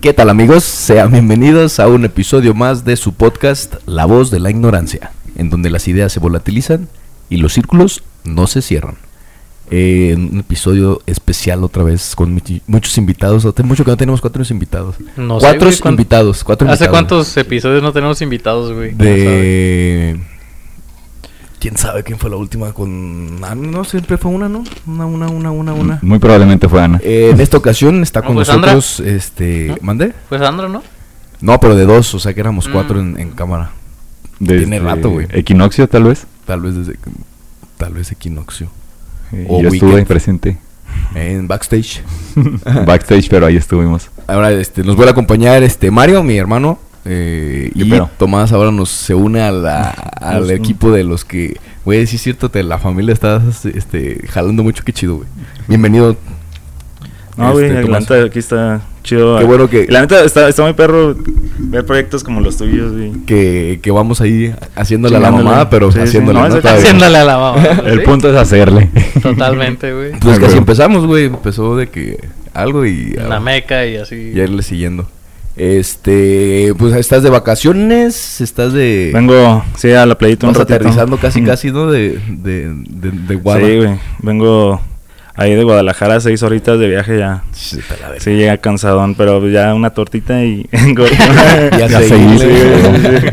¿Qué tal amigos? Sean bienvenidos a un episodio más de su podcast La voz de la ignorancia, en donde las ideas se volatilizan y los círculos no se cierran. Eh, un episodio especial otra vez con muchos invitados. Hace mucho que no tenemos cuatro invitados. No sé, cuatro güey, ¿cuán- invitados. Cuatro ¿Hace invitados. cuántos episodios no tenemos invitados, güey? De... ¿Quién sabe quién fue la última con... Ah, no, siempre fue una, ¿no? Una, una, una, una, una. Muy probablemente fue Ana. Eh, en esta ocasión está con pues, Sandra. nosotros, este... ¿No? ¿Mande? Pues Sandra, ¿no? No, pero de dos, o sea que éramos cuatro Mm. en, en cámara. Desde tiene rato, güey. Equinoccio, tal vez. Tal vez desde... Tal vez Equinoccio. Eh, O yo estuve presente. En backstage. Backstage, pero ahí estuvimos. Ahora este, nos vuelve a acompañar este Mario, mi hermano. Eh, ¿Qué y? Tomás ahora nos se une a la- al equipo de los que, güey, sí es cierto, te, la familia está este, jalando mucho, qué chido, güey. Bienvenido. No, güey, este, la Tomás. neta aquí está chido. Qué bueno que- La neta está, está muy perro ver proyectos como los tuyos, güey. Que, que vamos ahí haciéndole a la mamada, pero Sí, sí, haciéndole. no, ¿no? es- Todavía. Haciéndole a la mamá. El ¿sí? punto es hacerle. Totalmente, güey. Pues Ah, que así empezamos, güey. Empezó de que algo y. La meca y así. y irle siguiendo. Este, pues estás de vacaciones, estás de. Vengo, sí, a la playita un ratito. aterrizando casi, casi, ¿no? De, de, de, de Guada. Sí, güey. Vengo ahí de Guadalajara, seis horitas de viaje ya. Sí. Sí, llega cansadón, pero ya una tortita y... Ya Ya seguí, güey.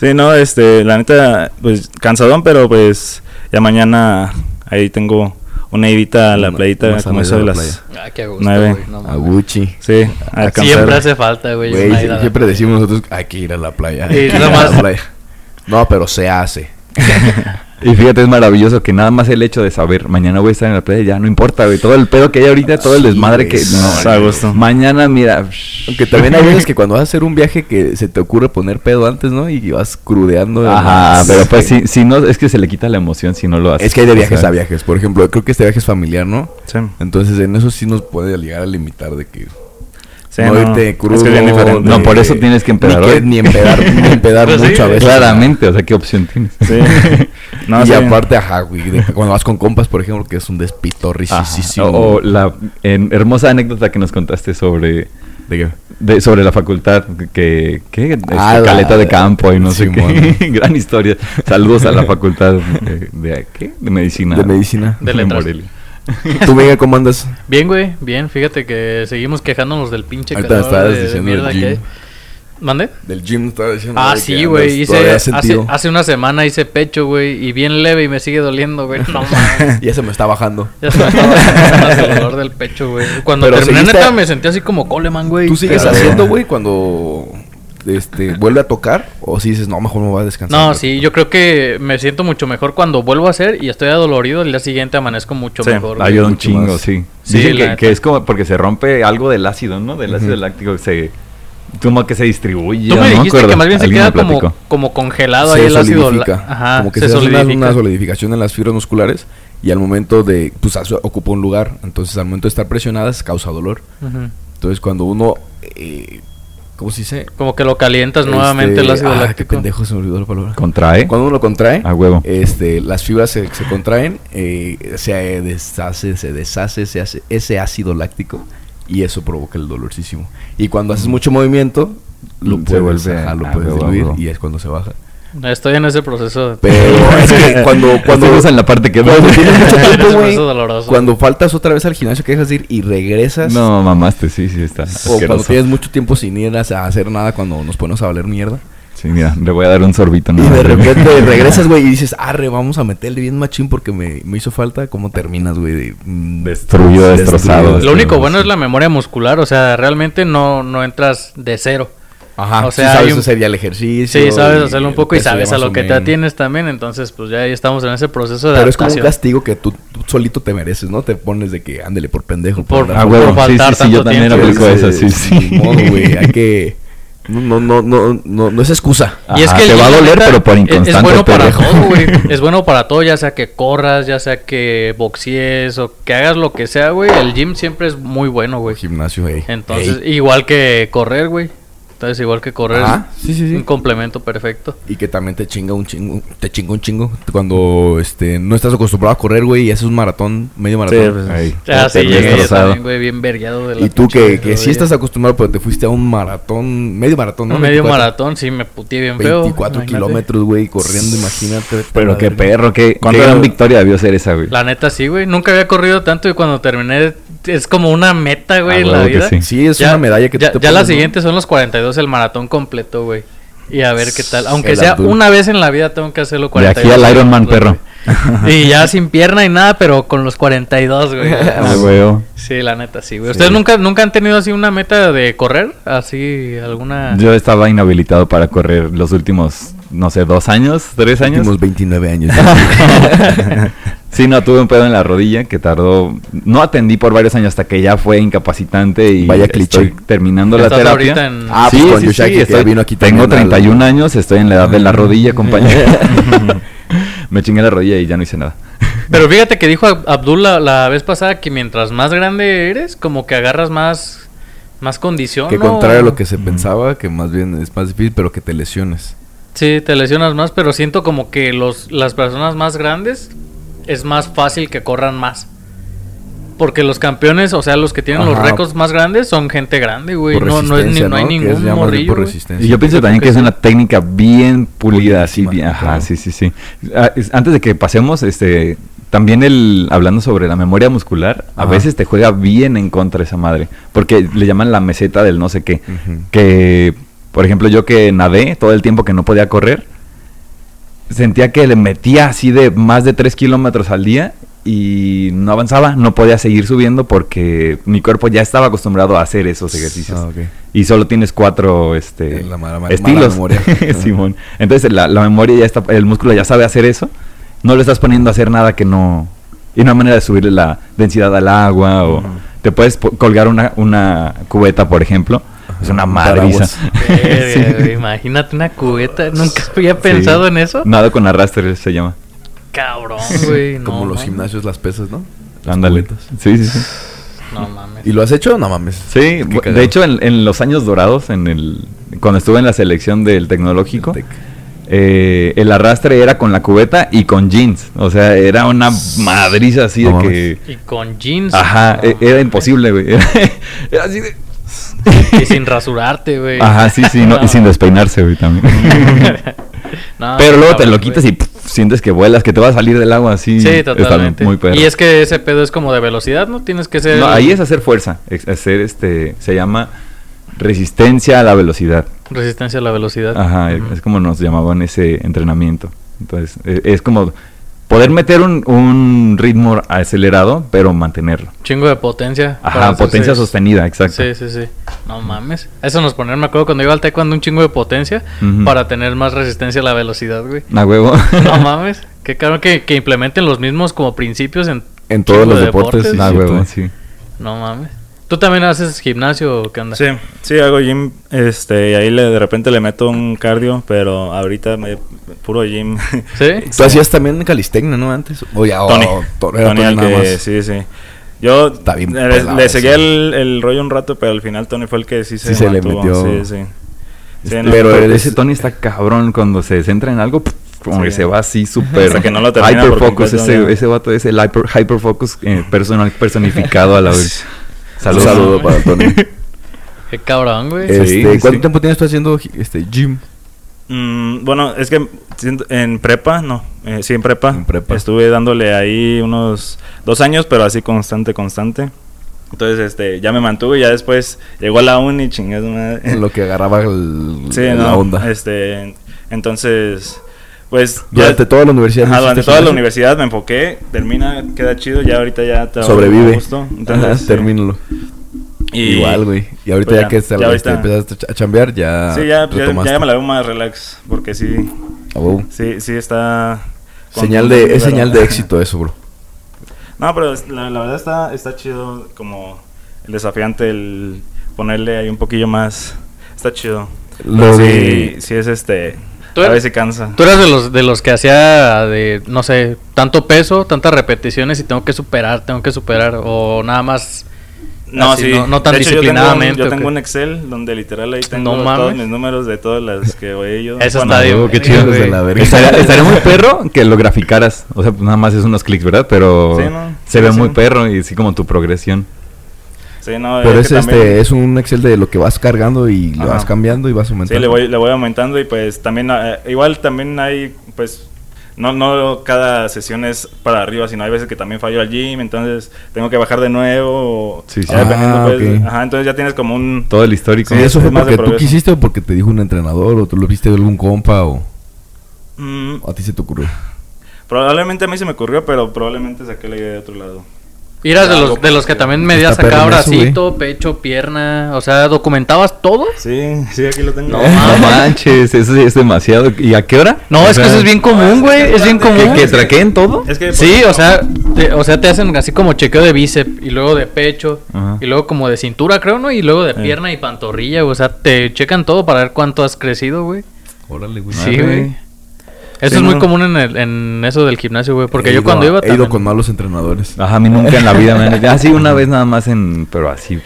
sí, no, este, la neta, pues cansadón, pero pues ya mañana ahí tengo una idita a la playita, una como eso de la las... Ah, qué gusto, Nueve. No, A. Gucci. Sí, a alcanzar. Siempre hace falta, güey. Güey, una sie- ida a la- siempre decimos nosotros, hay que ir a la playa. Sí, hay que ir a la playa. No, pero se hace. Y fíjate, es maravilloso que nada más el hecho de saber, mañana voy a estar en la playa, ya no importa, güey. Todo el pedo que hay ahorita, todo el desmadre que. No, está a gusto. Mañana, mira. Aunque también hay veces que cuando vas a hacer un viaje que se te ocurre poner pedo antes, ¿no? Y vas crudeando. Ajá, pero pues si, si no, es que se le quita la emoción si no lo haces. Es que hay de O viajes sea, a viajes. Por ejemplo, creo que este viaje es familiar, ¿no? Sí. Entonces en eso sí nos puede llegar a limitar de que Sí, no, no, irte es crudo. que es bien diferente. No, de- por eso tienes que empedar ni, que- hoy. ni empedar, ni empedar Pues sí, mucho a veces. Claramente, o sea, ¿qué opción tienes? Sí. No, y sí. aparte, ajá, güey, de cuando vas con compas, por ejemplo, que es un Ajá. despitorricisísimo. O, o la en- hermosa anécdota que nos contaste sobre ¿De qué? de, sobre la facultad que, que este, Ah, la- caleta de campo y no sé qué gran historia saludos a la facultad de, de- ¿qué? de medicina De medicina. De letras. Morelia. ¿Tú, Miguel, cómo andas? Bien, güey. Bien. Fíjate que seguimos quejándonos del pinche calor estabas de- de diciendo del mierda que gym. ¿Mande? Del gym estaba diciendo. Ah, de sí, güey. Hice hace, una semana hice pecho, güey, y bien leve y me sigue doliendo, güey. No mames. Ya se me está bajando. Ya se me estaba bajando el dolor del pecho, güey. Cuando Pero terminé seguiste- neta me sentí así como Coleman, güey. ¿Tú sigues Pero- haciendo, güey, cuando este, vuelve a tocar? ¿O si dices, no, mejor me voy a descansar? No, sí, yo creo que me siento mucho mejor cuando vuelvo a hacer y estoy adolorido. El día siguiente amanezco mucho Sí, mejor. ayuda un chingo más. sí, Sí, Dicen que, es como porque se rompe algo del ácido no del ácido láctico se como que se distribuye Tú me no dijiste acuerdo. que más bien se queda como, como congelado se ahí el ácido. Ajá, como que se, se, hace una, solidifica. una solidificación en las fibras musculares y al momento de, pues ocupa un lugar, entonces al momento de estar presionadas causa dolor. Entonces cuando uno, eh, ¿cómo se dice? Como que lo calientas nuevamente Este, el ácido ah, qué láctico. pendejo se me olvidó la palabra. contrae Cuando uno lo contrae, a huevo este, las fibras se, se contraen, eh, se deshace, se deshace se hace ese ácido láctico y eso provoca el dolorcísimo. Y cuando haces mucho movimiento, lo Se puedes, vuelve ajá, lo puedes diluir huevo. y es cuando se baja. Estoy en ese proceso. de- Pero es que cuando, cuando, Estamos en la parte que cuando tiempo, doloroso. cuando faltas otra vez al gimnasio que dejas de ir y regresas, no mamaste sí sí está o cuando tienes mucho tiempo sin ir a hacer nada, cuando nos ponemos a valer mierda, sí mira le voy a dar un sorbito y nada de repente regresas, güey, y dices, arre, vamos a meterle bien machín porque me, me hizo falta, ¿cómo terminas, güey? De, mm, Destruido, destrozado. Lo único bueno sí. es la memoria muscular, o sea, realmente no, no entras de cero. Ajá, O sea, sea, sabes un- hacer ya el ejercicio. Sí, sabes hacerlo un poco y sabes a lo que te atienes también, entonces pues ya ahí estamos en ese proceso de Pero es como un castigo que tú, tú solito te mereces, ¿no? Te pones de que ándele por pendejo. Por- Ah, por faltar sí, sí, sí, yo tanto también aplico esa, sí, sí. güey. Hay que. No, no, no, no, no, no es excusa. Y es que te va a doler, pero por es- inconstante. Es bueno para todo, güey. Es bueno para todo, ya sea que corras, ya sea que boxees o que hagas lo que sea, güey. El gym siempre es muy bueno, güey. Gimnasio, ey. Entonces, Ey. igual que correr, güey. Entonces, igual que correr, Ah, sí, sí, sí. un complemento perfecto. Y que también te chinga un chingo, te chinga un chingo cuando este no estás acostumbrado a correr, güey, y haces un maratón, medio maratón. Sí, pues, Ahí. Ah, sí, también, güey, bien vergueado de la y tú que, que sí estás acostumbrado, pero te fuiste a un maratón, medio maratón, ¿no? Un medio 24, maratón, sí, me puteé bien feo. 24 imagínate. kilómetros, güey, corriendo, imagínate. Pero qué verga. perro, qué, qué ¿Cuánto- gran victoria debió ser esa, güey. La neta, sí, güey. Nunca había corrido tanto y cuando terminé es como una meta, güey, Ah, en la huevo que vida. sí. Sí, es Ya- una medalla que ya, te ya la siguiente son los 42, el maratón completo, güey. Y a ver qué tal. Aunque El sea Abdul. una vez en la vida tengo que hacerlo De 42. aquí al Ironman, perro. Y ya sin pierna y nada, pero con los 42, güey. Ah, güey. Sí, la neta, sí, güey. Sí. ¿Ustedes nunca, nunca han tenido así una meta de correr? Así, alguna... Yo estaba inhabilitado para correr los últimos, no sé, dos años, tres años. Últimos 29 años. sí, no, tuve un pedo en la rodilla que tardó. No atendí por varios años hasta que ya fue incapacitante y Vaya cliché. estoy terminando la terapia. en- Ah, sí, pues con sí, Yoshaki, sí, que estoy- vino aquí tengo también al- 31 años, estoy en la edad de la rodilla, compañero. Me chingué la rodilla y ya no hice nada. Pero fíjate que dijo Ab- Abdul la, la vez pasada que mientras más grande eres, como que agarras más, más condición. que ¿no? contrario a lo que se pensaba, que más bien es más difícil, pero que te lesiones. Sí, te lesionas más, pero siento como que los, las personas más grandes es más fácil que corran más. Porque los campeones, o sea, los que tienen los récords más grandes son gente grande, güey. No, no, es ni- no hay ningún morrillo. por güey. resistencia. Y yo pienso Yo también que es una técnica bien pulida, así bien, ajá, claro. sí, sí, sí. Ah, es- Antes de que pasemos, este, también el, hablando sobre la memoria muscular, a veces te juega bien en contra esa madre, porque le llaman la meseta del no sé qué, que, por ejemplo, yo que nadé todo el tiempo que no podía correr, sentía que le metía así de más de 3 kilómetros al día y no avanzaba, no podía seguir subiendo porque mi cuerpo ya estaba acostumbrado a hacer esos ejercicios. Ah. Y solo tienes cuatro este, la mala- mala estilos. memoria. Simón. Entonces la, la memoria ya está, el músculo ya sabe hacer eso. No le estás poniendo a hacer nada que no. Y hay manera de subirle la densidad al agua. O te puedes colgar una, una cubeta, por ejemplo. Es una Un madriza. Sí. Imagínate una cubeta. Nunca había pensado Sí. en eso. Nada con arrastre se llama. Cabrón, güey. Como no los gimnasios, las pesas, ¿no? Las Ándale. cubetas. Sí, sí, sí. No mames. ¿Y lo has hecho? No mames. Sí, de hecho en, en los años dorados, en el cuando estuve en la selección del tecnológico, Tec. eh, el arrastre era con la cubeta y con jeans. O sea, era una madriza así No de que... Y con jeans. Ajá, no. e- era imposible, güey. Era así de... Y sin rasurarte, güey. Ajá, sí, sí, no, y sin despeinarse, güey, también. No, Pero luego te lo quitas güey. y pff, sientes que vuelas, que te va a salir del agua así. Sí, totalmente. muy perro. y es que ese pedo es como de velocidad, ¿no? Tienes que ser. No, ahí es hacer fuerza, es hacer este, se llama resistencia a la velocidad. Resistencia a la velocidad. Ajá, es como nos llamaban ese entrenamiento. Entonces, e- es como poder meter un, un ritmo acelerado, pero mantenerlo. Chingo de potencia. Ajá, hacerse- potencia sostenida, exacto. Sí, sí, sí. No mames. Eso nos poner, me acuerdo cuando iba al taekwondo un chingo de potencia para tener más resistencia a la velocidad, güey. A huevo. No mames. Qué caro que, que implementen los mismos como principios en En todos los de deportes. deportes. sí, A cierto, huevo, sí. No mames. ¿Tú también haces gimnasio o qué onda? Sí, sí, hago gym, este, y ahí le, de repente le meto un cardio, pero ahorita me, puro gym. ¿Sí? Tú hacías también calistecnia, ¿no? Antes. O ya, o- Tony, Tony, Tony el nada que, más. sí, sí. Yo Está bien le, pelado le seguía ese. el, el rollo un rato, pero al final Tony fue el que sí se, Sí se le metió. Sí, sí. Sí, no, Pero eres- ese Tony está cabrón cuando se centra en algo, pff, como Sí. que se va así súper Hasta que no lo termina hyperfocus, ese, ya. ese vato es el hyper, hyperfocus eh, personal, personificado a la vez. Un Saludos. saludo para Tony. Qué cabrón, güey. Este, sí, ¿Cuánto sí. tiempo tienes tú haciendo este, gym? Mm, bueno, es que en prepa, no, eh, sí, en prepa, En prepa. estuve dándole ahí unos dos años, pero así constante, constante. Entonces, este, ya me mantuve y ya después llegó a la uni, chingas. En lo que agarraba el- Sí, la no, onda. Este, entonces, pues Durante ya- toda la universidad. Ajá, ¿no durante toda la universidad me enfoqué, termina, queda chido, ya ahorita ya trabajo Sobrevive. gusto, entonces, Ajá, sí. termínalo. Y- Igual, güey. Y ahorita pues ya, ya, que ya ahorita- empezaste a chambear, ya. Sí, ya, ya, me la veo más relax, porque sí, A huevo. sí, sí está... Señal de, es señal de éxito eso, bro. No, pero la, la verdad está, está chido como el desafiante, el ponerle ahí un poquillo más. Está chido. Lo sí, sí es este... Tú a eres- veces cansa. Tú eras de los, de los que hacía de, no sé, tanto peso, tantas repeticiones y tengo que superar, tengo que superar. O nada más No, Así, sí. no- no tan De hecho, yo tengo un- disciplinadamente, Yo ¿o tengo, un Excel donde literal ahí tengo No todos mis números de todas las que voy yo. Eso Bueno, está bien. huevo, qué chido, la verga. Estaría, estaría muy perro que lo graficaras. O sea, pues nada más es unos clics, ¿verdad? Pero Sí, ¿no? se Sí, ve sí. muy perro y así como tu progresión. Sí, no, Pero es es, que también- este, es un Excel de lo que vas cargando y lo Ajá. vas cambiando y vas aumentando. Sí, le voy, le voy aumentando y pues también, eh, igual también hay, pues, no, no cada sesión es para arriba, sino hay veces que también fallo al gym, entonces tengo que bajar de nuevo. o- Sí, sí. dependiendo, Ah, pues, ok. ajá, entonces ya tienes como un... Todo el histórico. Sí, ¿Eso es fue porque tú progreso. quisiste o porque te dijo un entrenador o tú lo viste de algún compa o, mm, o a ti se te ocurrió? probablemente a mí se me ocurrió, pero probablemente saqué la idea de otro lado. Eras de los, de los que también medías Está acá eso, bracito, pecho, pierna. O sea, ¿documentabas todo? Sí, sí, aquí lo tengo. No, No manches, eso es demasiado. ¿Y a qué hora? No, O es que sea, eso es bien común, güey. Es bien ¿Que, común. que traqueen todo? Es que, Sí, o sea, te, o sea, te hacen así como chequeo de bíceps y luego de pecho Ajá. y luego como de cintura, creo, ¿no? Y luego de Eh. pierna y pantorrilla, güey. o sea, te checan todo para ver cuánto has crecido, güey. Órale, güey. Sí, güey. Eso Sí, es muy no. común en, el- en eso del gimnasio, güey. Porque He yo ido cuando iba He ido también- con malos entrenadores. Ajá, a mí nunca en la vida me han Ah, sí, una vez nada más en. Pero así.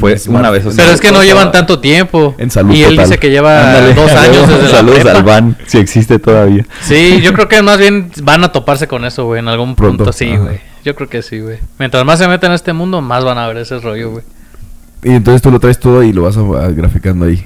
Fue una vez. o sea, Pero es que no llevan tanto tiempo. en salud Y él total. dice que lleva Ándale. dos años desde Saludos prepa. al van, si existe todavía. Sí, yo creo que más bien van a toparse con eso, güey, en algún Pronto, punto. Sí, güey. Yo creo que sí, güey. Mientras más se meten en este mundo, más van a ver ese rollo, güey. Y entonces tú lo traes todo y lo vas a, a- graficando ahí.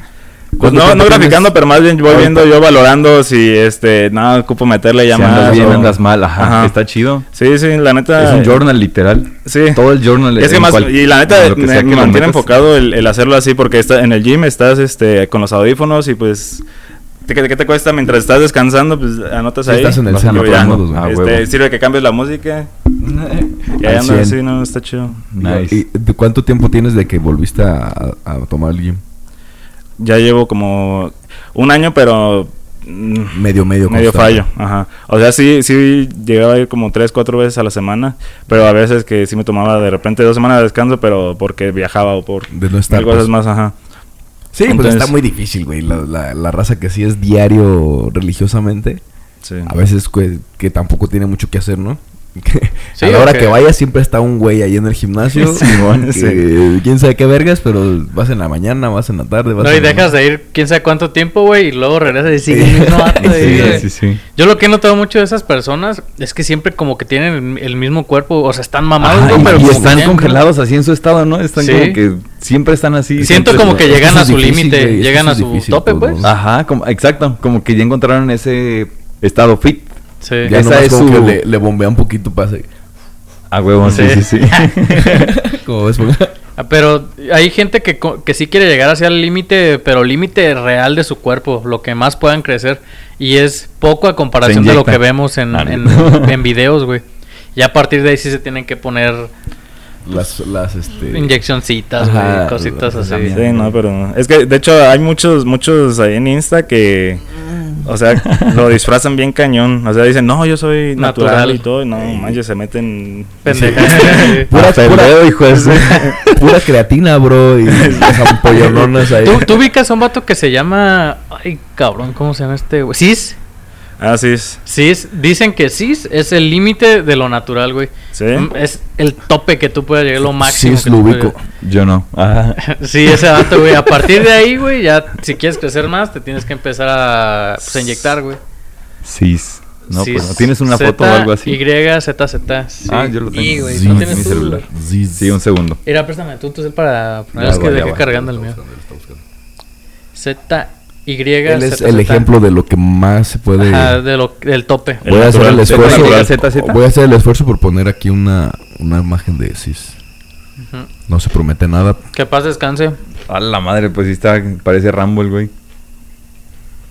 Pues ¿Cuánto no, no graficando, tienes? pero más bien voy Ahorita. viendo yo valorando si este, nada, ocupo meterle ya si más. andas bien, o- andas mal, ajá, Ajá. Está chido. Sí, sí, la neta. Es un journal literal. Sí. Todo el journal. Es que más, cual- y la neta me, me mantiene metas. enfocado el, el hacerlo así porque está en el gym estás este con los audífonos y pues ¿qué, qué te cuesta mientras estás descansando? Pues anotas ahí. estás en el centro. Ah, Este, sirve que cambies la música. Y ahí andas 100. así, no, está chido. Nice. ¿Y cuánto tiempo tienes de que volviste a, a tomar el gym? Ya llevo como un año, pero mm, Medio, medio. medio constante. fallo, ajá. O sea, sí, sí llegaba a ir como tres, cuatro veces a la semana, pero a veces que sí me tomaba de repente dos semanas de descanso, pero porque viajaba o por De no estar, cosas pues. más, ajá. Sí, pues Entonces- está muy difícil, güey. La, la, la raza que sí es diario religiosamente, Sí. a veces que, que tampoco tiene mucho que hacer, ¿no? Sí, a la hora que- vayas siempre está un güey ahí en el gimnasio. Simón, que sí. Quién sabe qué vergas, pero vas en la mañana, vas en la tarde, vas No, y en dejas de ir quién sabe cuánto tiempo, güey, y luego regresas y sigues Sí. Sí, sí, sí. Yo lo que he notado mucho de esas personas es que siempre como que tienen el, el mismo cuerpo, o sea, están mamados, y, pero y que están congelados así en su estado, ¿no? Están Sí. como que siempre están así. Siento siempre- como que llegan a su límite, llegan a su difícil, tope, pues, pues. ¿no? Ajá, como, exacto. Como que ya encontraron ese estado fit. Sí. Ya Esa es como su- que le, le bombea un poquito para hacer- A huevo, sí, sí, Sí. sí. ¿Cómo ves? Ah, Pero hay gente que, que sí quiere llegar hacia el límite, pero límite real de su cuerpo, lo que más puedan crecer. Y es poco a comparación de lo que vemos en, Ah, en, en videos, güey. Y a partir de ahí sí se tienen que poner las, las, este... inyeccioncitas, Ajá, cositas así. Sí, no, pero es que de hecho hay muchos muchos ahí en Insta que o sea, lo disfrazan bien cañón, o sea, dicen, "No, yo soy natural, Natural. y todo", y no, manches, se meten Pendeja. Pura- hijo Pura creatina, bro. Y ampollononas ahí. ¿Tú, tú ubicas a un vato que se llama. Ay, cabrón, ¿cómo se llama este, güey? Cis. Ah, sí, es- Cis. Dicen que Cis es el límite de lo natural, güey. sí. Mm, Es el tope que tú puedes llegar, lo máximo. Cis que lo ubico. Yo no. Ajá. Sí, ese vato, güey. A partir de ahí, güey, ya si quieres crecer más, te tienes que empezar a, pues, inyectar, güey. Cis. No, Cis, pues no. ¿Tienes una foto o algo así? Y, Z, Z. Sí. Ah, yo lo tengo. Y, güey, Sí, ¿no en tienes mi celular. Ziz. Sí, un segundo. Mira, préstame tú, tú para. Ya es que dejé cargando el mío. Z, Y, Él es el ejemplo de lo que más se puede... Ajá, de lo, del tope. El Voy a hacer el esfuerzo. Voy a hacer el esfuerzo por poner aquí una, una imagen de Cis. No se promete nada. Que paz descanse. A la madre, pues sí está, parece Rambo el güey.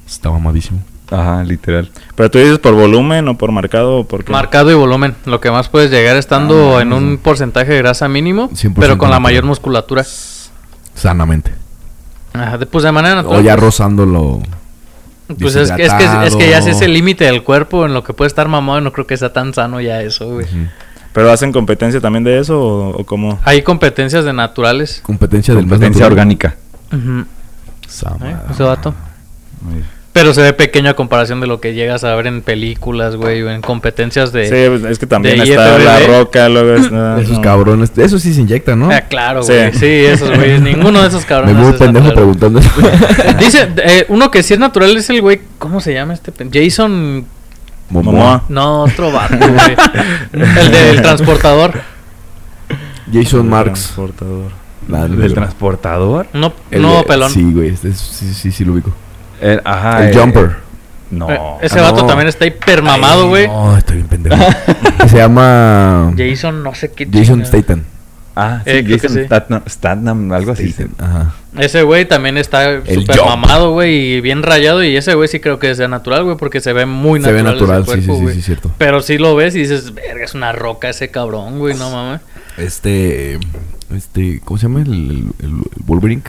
Está mamadísimo. Ajá, literal. Pero tú dices por volumen o por marcado o por qué? Marcado y volumen. Lo que más puedes llegar estando Ah, en un porcentaje de grasa mínimo, 100% pero con la mayor musculatura. Sanamente. Ajá, de- pues de manera natural. O ya pues. rozándolo. Pues es que, es que, es que ya es el límite del cuerpo en lo que puede estar mamado. No creo que sea tan sano ya eso, güey. ¿Pero hacen competencia también de eso o, o cómo? Hay competencias de naturales. Competencia del más Competencia natural. orgánica. Sama. ¿Eh? Ese vato. Muy bien. Pero se ve pequeño a comparación de lo que llegas a ver en películas, güey, o en competencias de... Sí, pues, es que también está IFBB. la roca, luego está... Esos no. cabrones. Eso sí se inyecta, ¿no? Ah, claro, güey. Sí. esos güeyes. Ninguno de esos Me cabrones. voy es pendejo natural. preguntando eso. Dice, eh, uno que sí es natural es el güey, ¿cómo se llama este? Jason, Momoa. no, otro vato, güey. el del transportador. Jason El Marks. transportador. Nah, no, ¿Del transportador? No, El no, pelón. Sí, güey. este es- sí, sí, sí, lo ubico. El, ajá. el eh, Jumper. No. Eh, ese Ah, vato no. también está hiper mamado, güey. No, estoy bien pendejo. se llama Jason, no sé qué. Jason. Statham. Ah, sí, Eh, creo que Jason sí. Statham, Statham, algo así. Statham, Ajá. Ese güey también está súper mamado, güey, y bien rayado. Y ese güey sí creo que sea natural, güey, porque se ve muy Se ve natural. natural, ese sí, sí, cuerpo, sí, sí, cierto. Pero sí lo ves y dices, verga, es una roca ese cabrón, güey, no mames. Este. Este. ¿Cómo se llama? El, el, el Wolverine.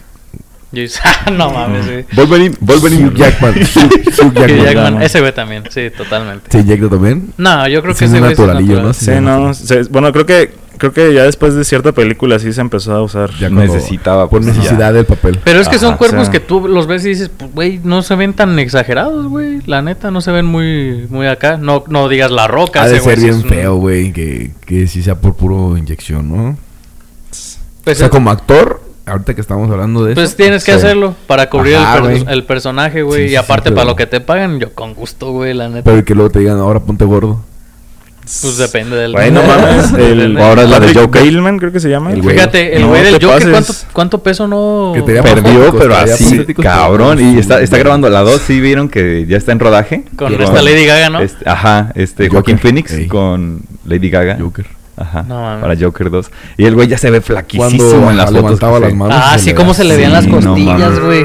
Yo dices, ah, no mames, güey. Wolverine, Wolverine. Jackman. Hugh, Jackman. Ese güey también, sí, totalmente. ¿Se inyecta también? No, yo creo Sí, que es ese güey sí es naturalillo, natural. ¿no? Sí, no. bueno, creo que creo que ya después de cierta película sí se empezó a usar. Ya Necesitaba, Por pues, necesidad ya. del papel. Pero es que son cuerpos o sea. que tú los ves y dices, pues, güey, no se ven tan exagerados, güey. La neta, no se ven muy, muy acá. No, no digas la roca. Ha de ser sí bien feo, güey. Que, que sí sea por puro inyección, ¿no? Pues, o sea, como actor, ahorita que estamos hablando de eso. pues tienes que sí. hacerlo para cubrir Ajá, el, per- el personaje, güey. Sí, y sí, aparte, sí, para pero- lo que te pagan, yo con gusto, güey, la neta. Pero que luego te digan, ahora ponte gordo. Pues depende del. Güey, no mames. El, Ahora es la de Joker. Bateman, creo que se llama. El. Fíjate, el No güey del te Joker, ¿cuánto, pases. ¿cuánto peso no...? Que tenía Perdió, pero así, cabrón. Y está, está grabando la 2. Sí, vieron que ya está en rodaje. Con esta Lady Gaga, ¿no? Este, ajá, este. Joaquín Phoenix Ey. con Lady Gaga. Joker. Ajá. No para Joker 2. Y el güey ya se ve flaquísimo en las fotos. las manos. Ah, sí, ve se le veían las costillas, güey.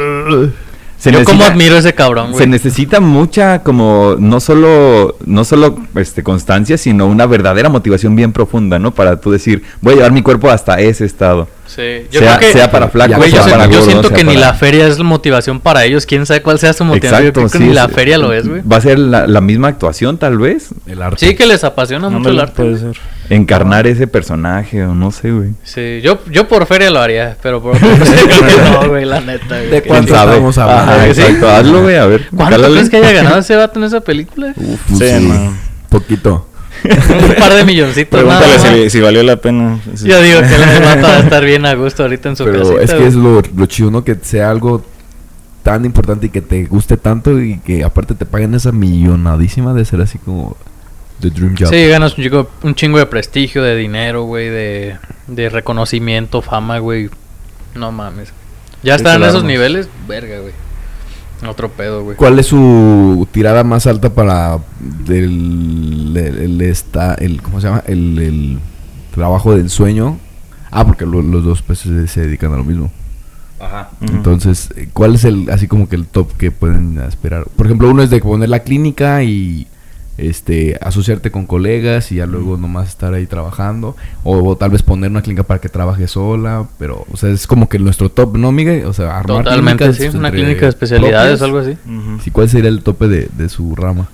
Se Yo necesita- admiro a ese cabrón, Se necesita mucha como no solo no solo este constancia, sino una verdadera motivación bien profunda, ¿no? Para tú decir, voy a llevar mi cuerpo hasta ese estado. Sí, yo sea, creo que... sea para flaco, Güey, yo, sea para yo siento que ni la feria es motivación para ellos. Quién sabe cuál sea su motivación. yo creo que sí, ni la feria lo es, güey. Va a ser la, la misma actuación, tal vez. El arte. Sí, que les apasiona mucho el arte. puede güey. ser. Encarnar ese personaje o no sé, güey. Sí, yo, yo por feria lo haría, pero por no, güey, la neta. güey. ¿De cuánto estamos hablando? Ajá, exacto. Hazlo, güey, a ver. ¿Cuánto crees que haya ganado ese vato en esa película? Uf, Sí, sí, no. Poquito. Un par de milloncitos. Pregúntale nada si, si valió la pena. Sí. Yo digo que el vato va a estar bien a gusto ahorita en su Pero casita. es que güey. es lo, lo chido, ¿no? Que sea algo tan importante y que te guste tanto y que aparte te paguen esa millonadísima de ser así como The Dream Job. Sí, ganas un chingo, un chingo de prestigio, de dinero, güey, de, de reconocimiento, fama, güey. No mames. Ya están en esos niveles, verga, güey. Otro pedo, güey. ¿Cuál es su tirada más alta para del el, el esta, el cómo se llama? El, el trabajo del sueño. Ah, porque lo- los dos pues se, dedican a lo mismo. Ajá. Entonces, eh, ¿cuál es el así como que el top que pueden aspirar? Por ejemplo, uno es de poner la clínica y este asociarte con colegas y ya luego nomás estar ahí trabajando o, o tal vez poner una clínica para que trabaje sola, pero o sea, es como que nuestro top, ¿no, Miguel? O sea, armar Totalmente, clínicas, sí. Una clínica de especialidades, propias. algo así. Sí, ¿cuál sería el tope de, de su rama?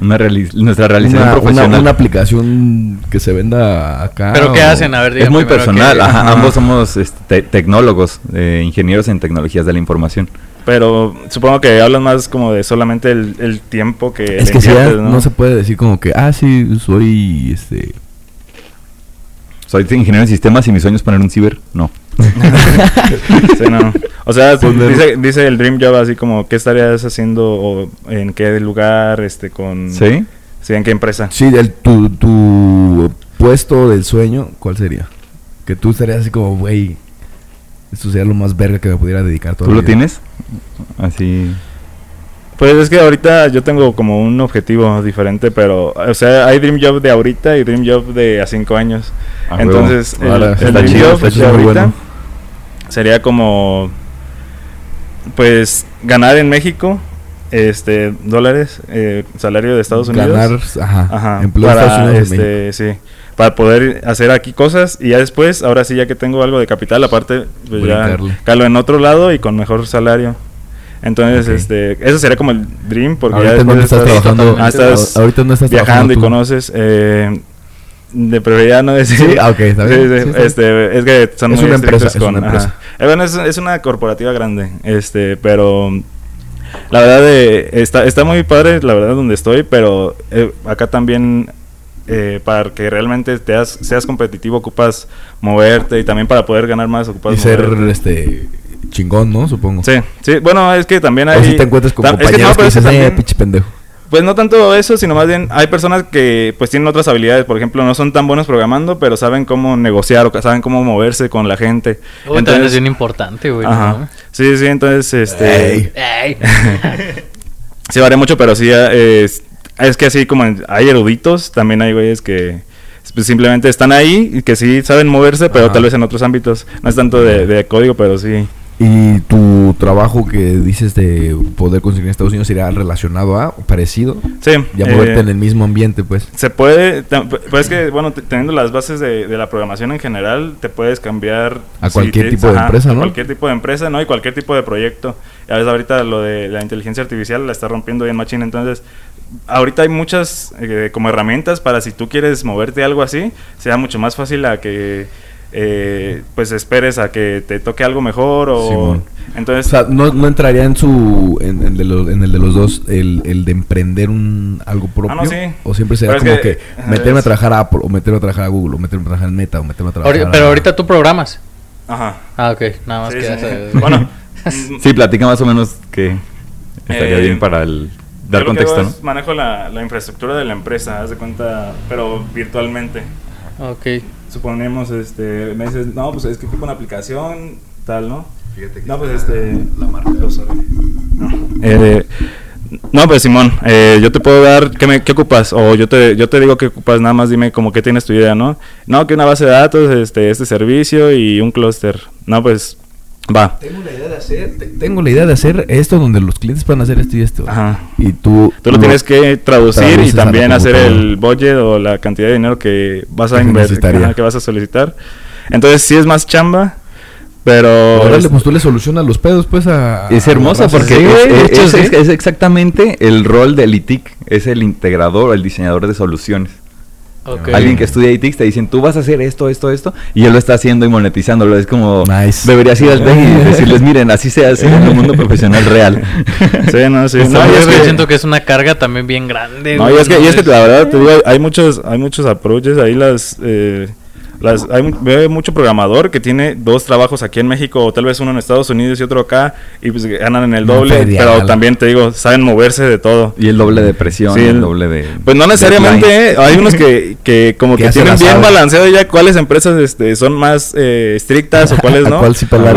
Una reali- nuestra realización Una, profesional. una- una aplicación que se venda acá. ¿Pero qué hacen? A ver, es muy personal. Ajá, Ajá. Ambos somos este, te- tecnólogos, eh, ingenieros en tecnologías de la información. Pero supongo que hablan más como de solamente el, el tiempo que. Es le que ¿no? se puede decir como que, ah, sí, soy este. Soy ingeniero en sistemas y mi sueño es poner un ciber. No. Sí, no. O sea, dice, dice el Dream Job así como, ¿qué estarías haciendo o en qué lugar, este, con... ¿Sí? Sí, en qué empresa? Sí, el, tu, tu puesto del sueño, ¿cuál sería? Que tú estarías así como, güey, esto sería lo más verga que me pudiera dedicar todo ¿Tú lo tienes? Así. Pues es que ahorita yo tengo como un objetivo diferente, pero, o sea, hay Dream Job de ahorita y Dream Job de a cinco años. Ah. Entonces, el, Ahora, el Dream chido, Job de ahorita bueno. sería como, pues, ganar en México, este, dólares, eh, salario de Estados Unidos. Ganar, ajá, Ajá, empleo de para, Estados Unidos este, sí, para poder hacer aquí cosas y ya después, ahora sí ya que tengo algo de capital, aparte, pues ya calo en otro lado y con mejor salario. Entonces, este, eso sería como el dream porque Ahorita ya no después estás trabajando, ah, estás a- ahorita no estás viajando y trabajando tú. conoces, eh, de prioridad no decir. Sí, ah, ok, está bien. Sí, sí, este, es que son Es muy una empresa, estrictos es una ajá. empresa. Eh, bueno, es, es una corporativa grande, este, pero La verdad, eh, está, está muy padre, la verdad, donde estoy, pero eh, acá también, eh, para que realmente te has- seas competitivo, ocupas moverte y también para poder ganar más, ocupas Y ser moverte. este chingón, ¿no? Supongo. Sí, sí, bueno, es que también hay... O si te encuentras con tam- es que compañeros no, pero es eh, también- pinche pendejo. Pues no tanto eso, sino más bien hay personas que pues tienen otras habilidades, por ejemplo, no son tan buenos programando, pero saben cómo negociar o saben cómo moverse con la gente. Uy, también es bien importante, güey. Ajá. ¿no? Sí, sí, entonces este Ey. Ey. sí varía mucho, pero sí eh, es, es que así como hay eruditos, también hay güeyes que pues, simplemente están ahí y que sí saben moverse, pero Ajá. tal vez en otros ámbitos. No es tanto de, de código, pero sí. Y tu trabajo que dices de poder conseguir en Estados Unidos sería relacionado a, o parecido, Sí. ya eh, moverte en el mismo ambiente, pues. Se puede, pues es que, bueno, te- teniendo las bases de, de la programación en general, te puedes cambiar A cualquier tipo de empresa, a ¿no? Cualquier tipo de empresa, ¿no? Y cualquier tipo de proyecto. Ya ves, ahorita lo de la inteligencia artificial la está rompiendo bien machine. Entonces, ahorita hay muchas eh, como herramientas para si tú quieres moverte algo así, sea mucho más fácil a que, eh, pues, esperes a que te toque algo mejor o... Simón. Entonces, O sea, no, no entraría en su en, en de los- en el de los dos el, el de emprender un algo propio Ah, no, sí. o siempre será Pero como que, que, meterme a trabajar a Apple o meterme a trabajar a Google o meterme a trabajar en Meta o meterme a trabajar a- pero ahorita tú programas. ajá. Ah, ok. Nada más Sí, que sí. Bueno, Sí, platica más o menos que estaría Eh, bien para el dar Yo lo que contexto, hago ¿no? es manejo la, la infraestructura de la empresa, haz de cuenta, pero virtualmente. Ok. Suponemos, este, me dices, no, pues es que ocupa una aplicación, tal, ¿no? no, pues este, la marca, No, Eh, no, pues Simón, eh, yo te puedo dar, ¿qué, me, qué ocupas? O yo te, yo te digo qué ocupas, nada más dime como que tienes tu idea, ¿no? No, que una base de datos, este, este servicio y un clúster. No, pues, va. Tengo la idea de hacer te- tengo la idea de hacer esto donde los clientes van a hacer esto y esto. Ajá. Y tú Tú lo tienes que traducir y también hacer el budget o la cantidad de dinero que vas a invertir, que vas a solicitar. Entonces sí es más chamba, pero Órale, es- pues tú le solucionas los pedos pues a Es a hermoso la raza. porque Sí, es, es- hecho, es- sí. es- es exactamente el rol del ITIC, es el integrador el diseñador de soluciones. Alguien que estudia ITIC te dicen, tú vas a hacer esto, esto, esto, y él lo está haciendo y monetizándolo. Es como, Nice. deberías ir al TEC y decirles, miren, así se hace en el mundo profesional real. Sí, no, sí. No, No, y yo es que- siento que es una carga también bien grande. No, y es que, y es que la verdad, te digo, hay muchos, hay muchos approaches, ahí las, eh, las, hay veo mucho programador que tiene dos trabajos aquí en México, o tal vez uno en Estados Unidos y otro acá, y pues ganan en el doble, pero algo. también te digo, saben moverse de todo. Y el doble de presión, Sí, el el- doble de... Pues no necesariamente. ¿eh? hay unos que, que como Que tienen bien balanceado ya cuáles empresas este, son más eh, estrictas o cuáles A no. cuál sí pelar,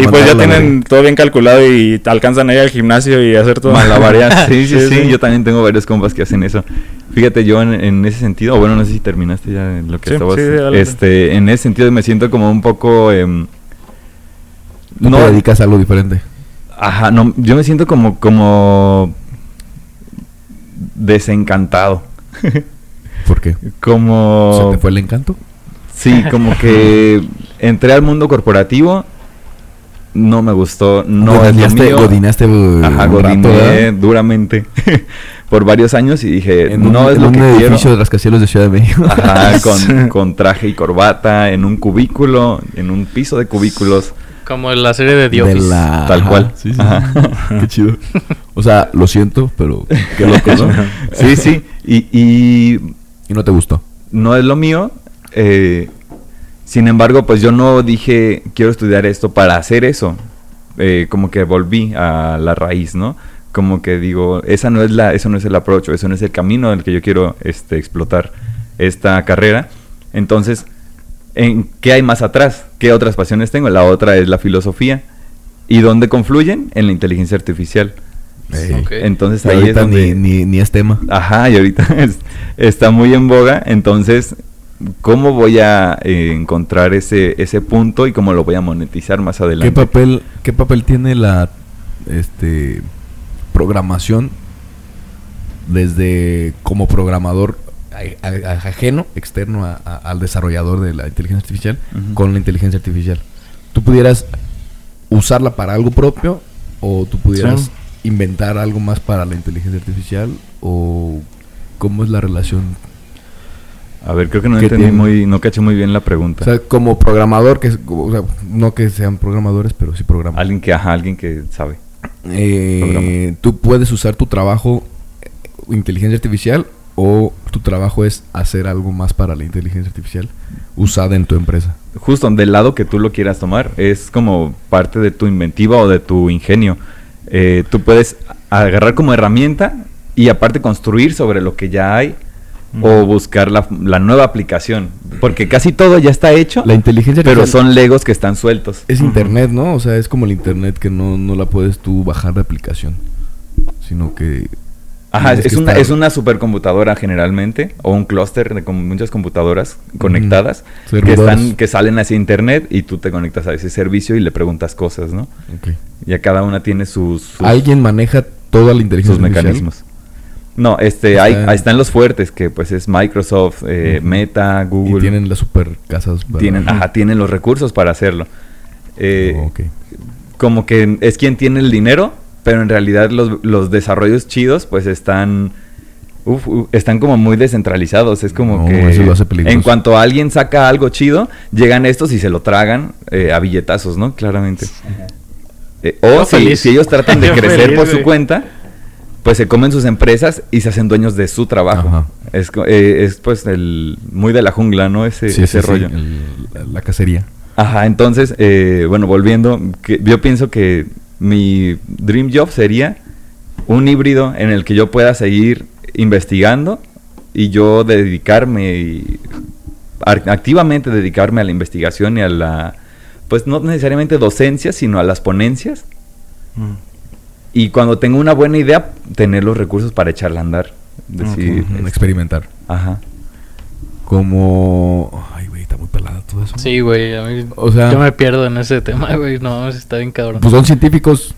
Y pues ya tienen todo bien calculado y alcanzan ahí al gimnasio y hacer todo. Malabarear. Sí, Sí, sí, sí. Yo también tengo varios compas que hacen eso. Fíjate, yo en, en ese sentido, o bueno, no sé si terminaste ya en lo que Sí, estabas. sí, este, en ese sentido me siento como un poco. em, Tú te dedicas a algo diferente. Ajá, no, yo me siento como, como desencantado. ¿Por qué? como. ¿Se te fue el encanto? Sí, como que entré al mundo corporativo, no me gustó, no es lo Godineaste- mío. godineaste, uh, Ajá, un rato, duramente por varios años y dije, En un, no es en lo un que edificio quiero. de rascacielos de Ciudad de México. Ajá, con, con traje y corbata, en un cubículo, en un piso de cubículos. Como en la serie de Office. la- Tal ajá, cual. Sí, sí, Ajá. sí. Qué chido. O sea, lo siento, pero qué loco, ¿no? Sí, sí, y, y Y no te gustó. no es lo mío. eh, sin embargo, pues yo no dije, quiero estudiar esto para hacer eso. Eh, como que volví a la raíz, ¿no? Como que digo, esa no es la, eso no es el approach, eso no es el camino en el que yo quiero este, explotar esta carrera. Entonces, ¿en qué hay más atrás? ¿Qué otras pasiones tengo? La otra es la filosofía. ¿Y dónde confluyen? En la inteligencia artificial. Entonces ahí es ahorita donde... ni, ni, ni es tema. Ajá, y ahorita es- está muy en boga, entonces, ¿cómo voy a eh, encontrar ese, ese punto y cómo lo voy a monetizar más ¿Qué adelante? papel, ¿Qué papel tiene la este programación desde como programador ajeno, externo a- a- al desarrollador de la inteligencia artificial con la inteligencia artificial? ¿Tú pudieras usarla para algo propio o tú pudieras Sí. inventar algo más para la inteligencia artificial o cómo es la relación? A ver, creo que no ¿Qué entendí tiene? muy, no caché muy bien la O pregunta. sea, como programador, que o sea, no que sean programadores, pero sí programan. alguien que, ajá, alguien que sabe. Eh, tú puedes usar tu trabajo eh, inteligencia artificial o tu trabajo es hacer algo más para la inteligencia artificial usada en tu empresa. Justo del lado que tú lo quieras tomar, es como parte de tu inventiva o de tu ingenio. Eh, tú puedes agarrar como herramienta y aparte construir sobre lo que ya hay o buscar la, la nueva aplicación. Porque casi todo ya está hecho, La inteligencia pero son legos que están sueltos. es internet, ¿no? O sea, es como el internet que no, no la puedes tú bajar de aplicación, sino que Ajá, es que una, estar- es una supercomputadora generalmente, o un clúster de como muchas computadoras conectadas que, están, que salen hacia internet y tú te conectas a ese servicio y le preguntas cosas, ¿no? Ok. Y a cada una tiene sus, sus, alguien maneja toda la inteligencia sus artificial? mecanismos. No, este, Está hay, en- ahí están los fuertes, que pues es Microsoft, eh. Meta, Google. Y tienen las super casas. ¿verdad? tienen, ajá, tienen los recursos para hacerlo. Eh, Oh, ok. Como que es quien tiene el dinero, pero en realidad los, los desarrollos chidos pues están... uf, uf, están como muy descentralizados. Es como No, que eso lo hace peligroso. en cuanto alguien saca algo chido, llegan estos y se lo tragan eh, a billetazos, ¿no? Claramente. Eh, o si, si ellos tratan de crecer feliz, por su cuenta, pues se comen sus empresas y se hacen dueños de su trabajo. Ajá. Es, eh, es pues el muy de la jungla, ¿no? Ese, Sí, ese sí, sí, rollo. el- la, cacería. Ajá, entonces, eh, bueno, volviendo, que yo pienso que mi dream job sería un híbrido en el que yo pueda seguir investigando y yo dedicarme y activamente dedicarme a la investigación y a la, pues no necesariamente docencia, sino a las ponencias. Y cuando tengo una buena idea, tener los recursos para echarla a andar. Decir, Ujú, es- experimentar. ajá. Como... Ay, güey, está muy pelada todo eso. Sí, güey, a mí O sea- yo me pierdo en ese tema, güey, no, está bien cabrón. Pues son científicos.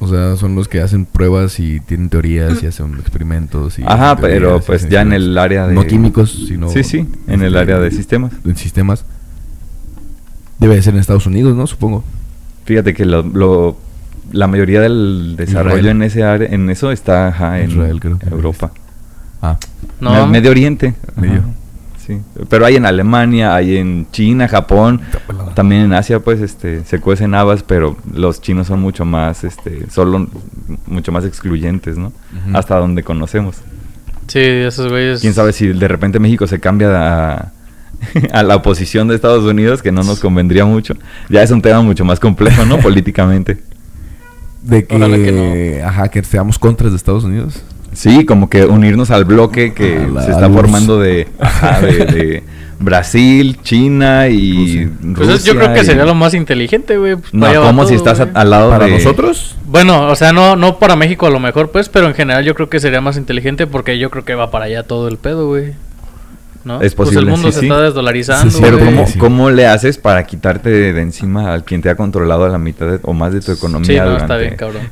O sea, son los que hacen pruebas y tienen teorías y hacen experimentos. Y Ajá, teorías pero y pues ya en el área de... No químicos, sino... Sí, sí, en el este, área de sistemas. En sistemas. Debe de ser en Estados Unidos, ¿no? Supongo. Fíjate que lo, lo- la mayoría del desarrollo Israel. en ese área, en eso está ajá, en Israel, creo que Europa. Ah, No, Me- Medio Oriente. Sí. Pero hay en Alemania, hay en China, Japón, también en Asia, pues, este, se cuecen habas, pero los chinos son mucho más, este, solo mucho más excluyentes, ¿no? Hasta donde conocemos. sí, esos güeyes. Quién sabe si de repente México se cambia a, a la oposición de Estados Unidos, que no nos convendría mucho. Ya es un tema mucho más complejo, ¿no? Políticamente. De que, que ajá, que seamos contras de Estados Unidos. Sí, como que unirnos al bloque que la se está formando de, ajá, de, de Brasil, China y Rusia. Pues es- yo creo que sería lo más inteligente, güey. pues, No, ¿cómo si estás al lado Para de... nosotros, Bueno, o sea, no, no para México a lo mejor, pues, pero en general yo creo que sería más inteligente porque yo creo que va para allá todo el pedo, güey. ¿No? Es Pues posible, el mundo sí, se sí. está desdolarizando, Sí, sí, Pero. ¿cómo, sí. ¿cómo le haces para quitarte de, de encima al quien te ha controlado a la mitad de- o más de tu economía Sí, no, durante está bien, cabrón.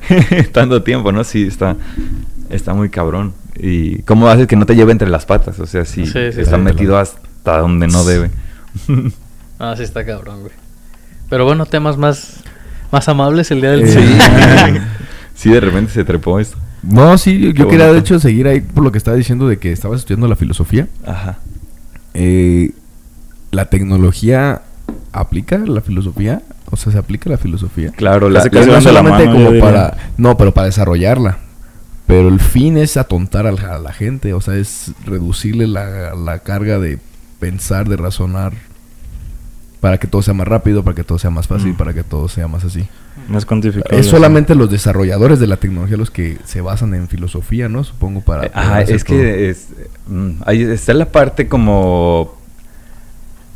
tanto tiempo, ¿no? Sí, está, está muy cabrón. ¿Y cómo haces que no te lleve entre las patas? O sea, si Sí, sí, está sí. metido hasta donde no debe. Ah, sí está cabrón, güey. Pero bueno, temas más, más amables el día del Sí. Sí. de repente se trepó esto. No, sí, yo, Qué quería de hecho seguir ahí por lo que estaba diciendo de que estabas estudiando la filosofía. Ajá. Eh, ¿La tecnología aplica la filosofía? O sea, ¿se aplica la filosofía? Claro, la, la- no de la solamente mano, como para... No, pero para desarrollarla. Pero el fin es atontar a la, a la gente. O sea, es reducirle la, la carga de pensar, de razonar. Para que todo sea más rápido, para que todo sea más fácil, Mm. para que todo sea más así. Más cuantificable. Es solamente los desarrolladores de la tecnología los que se basan en filosofía, ¿no? Supongo para... Eh, Ajá, es todo. que es, mm, ahí está la parte como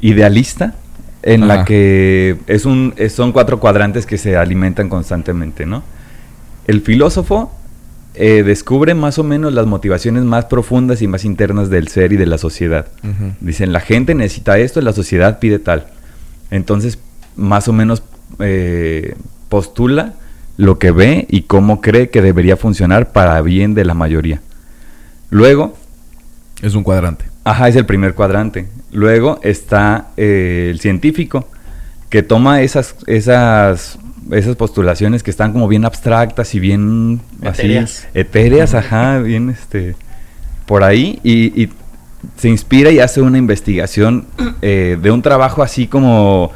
idealista en Ajá. la que es un es- son cuatro cuadrantes que se alimentan constantemente, ¿no? El filósofo eh, descubre más o menos las motivaciones más profundas y más internas del ser y de la sociedad. Dicen, la gente necesita esto, la sociedad pide tal. Entonces, más o menos eh, postula lo que ve y cómo cree que debería funcionar para bien de la mayoría. Luego, Es un cuadrante. ajá, es el primer cuadrante. Luego está eh, el científico, que toma esas, esas, esas postulaciones que están como bien abstractas y bien Etéreas. así, etéreas, ajá, bien este, por ahí, y, y se inspira y hace una investigación eh, de un trabajo así como,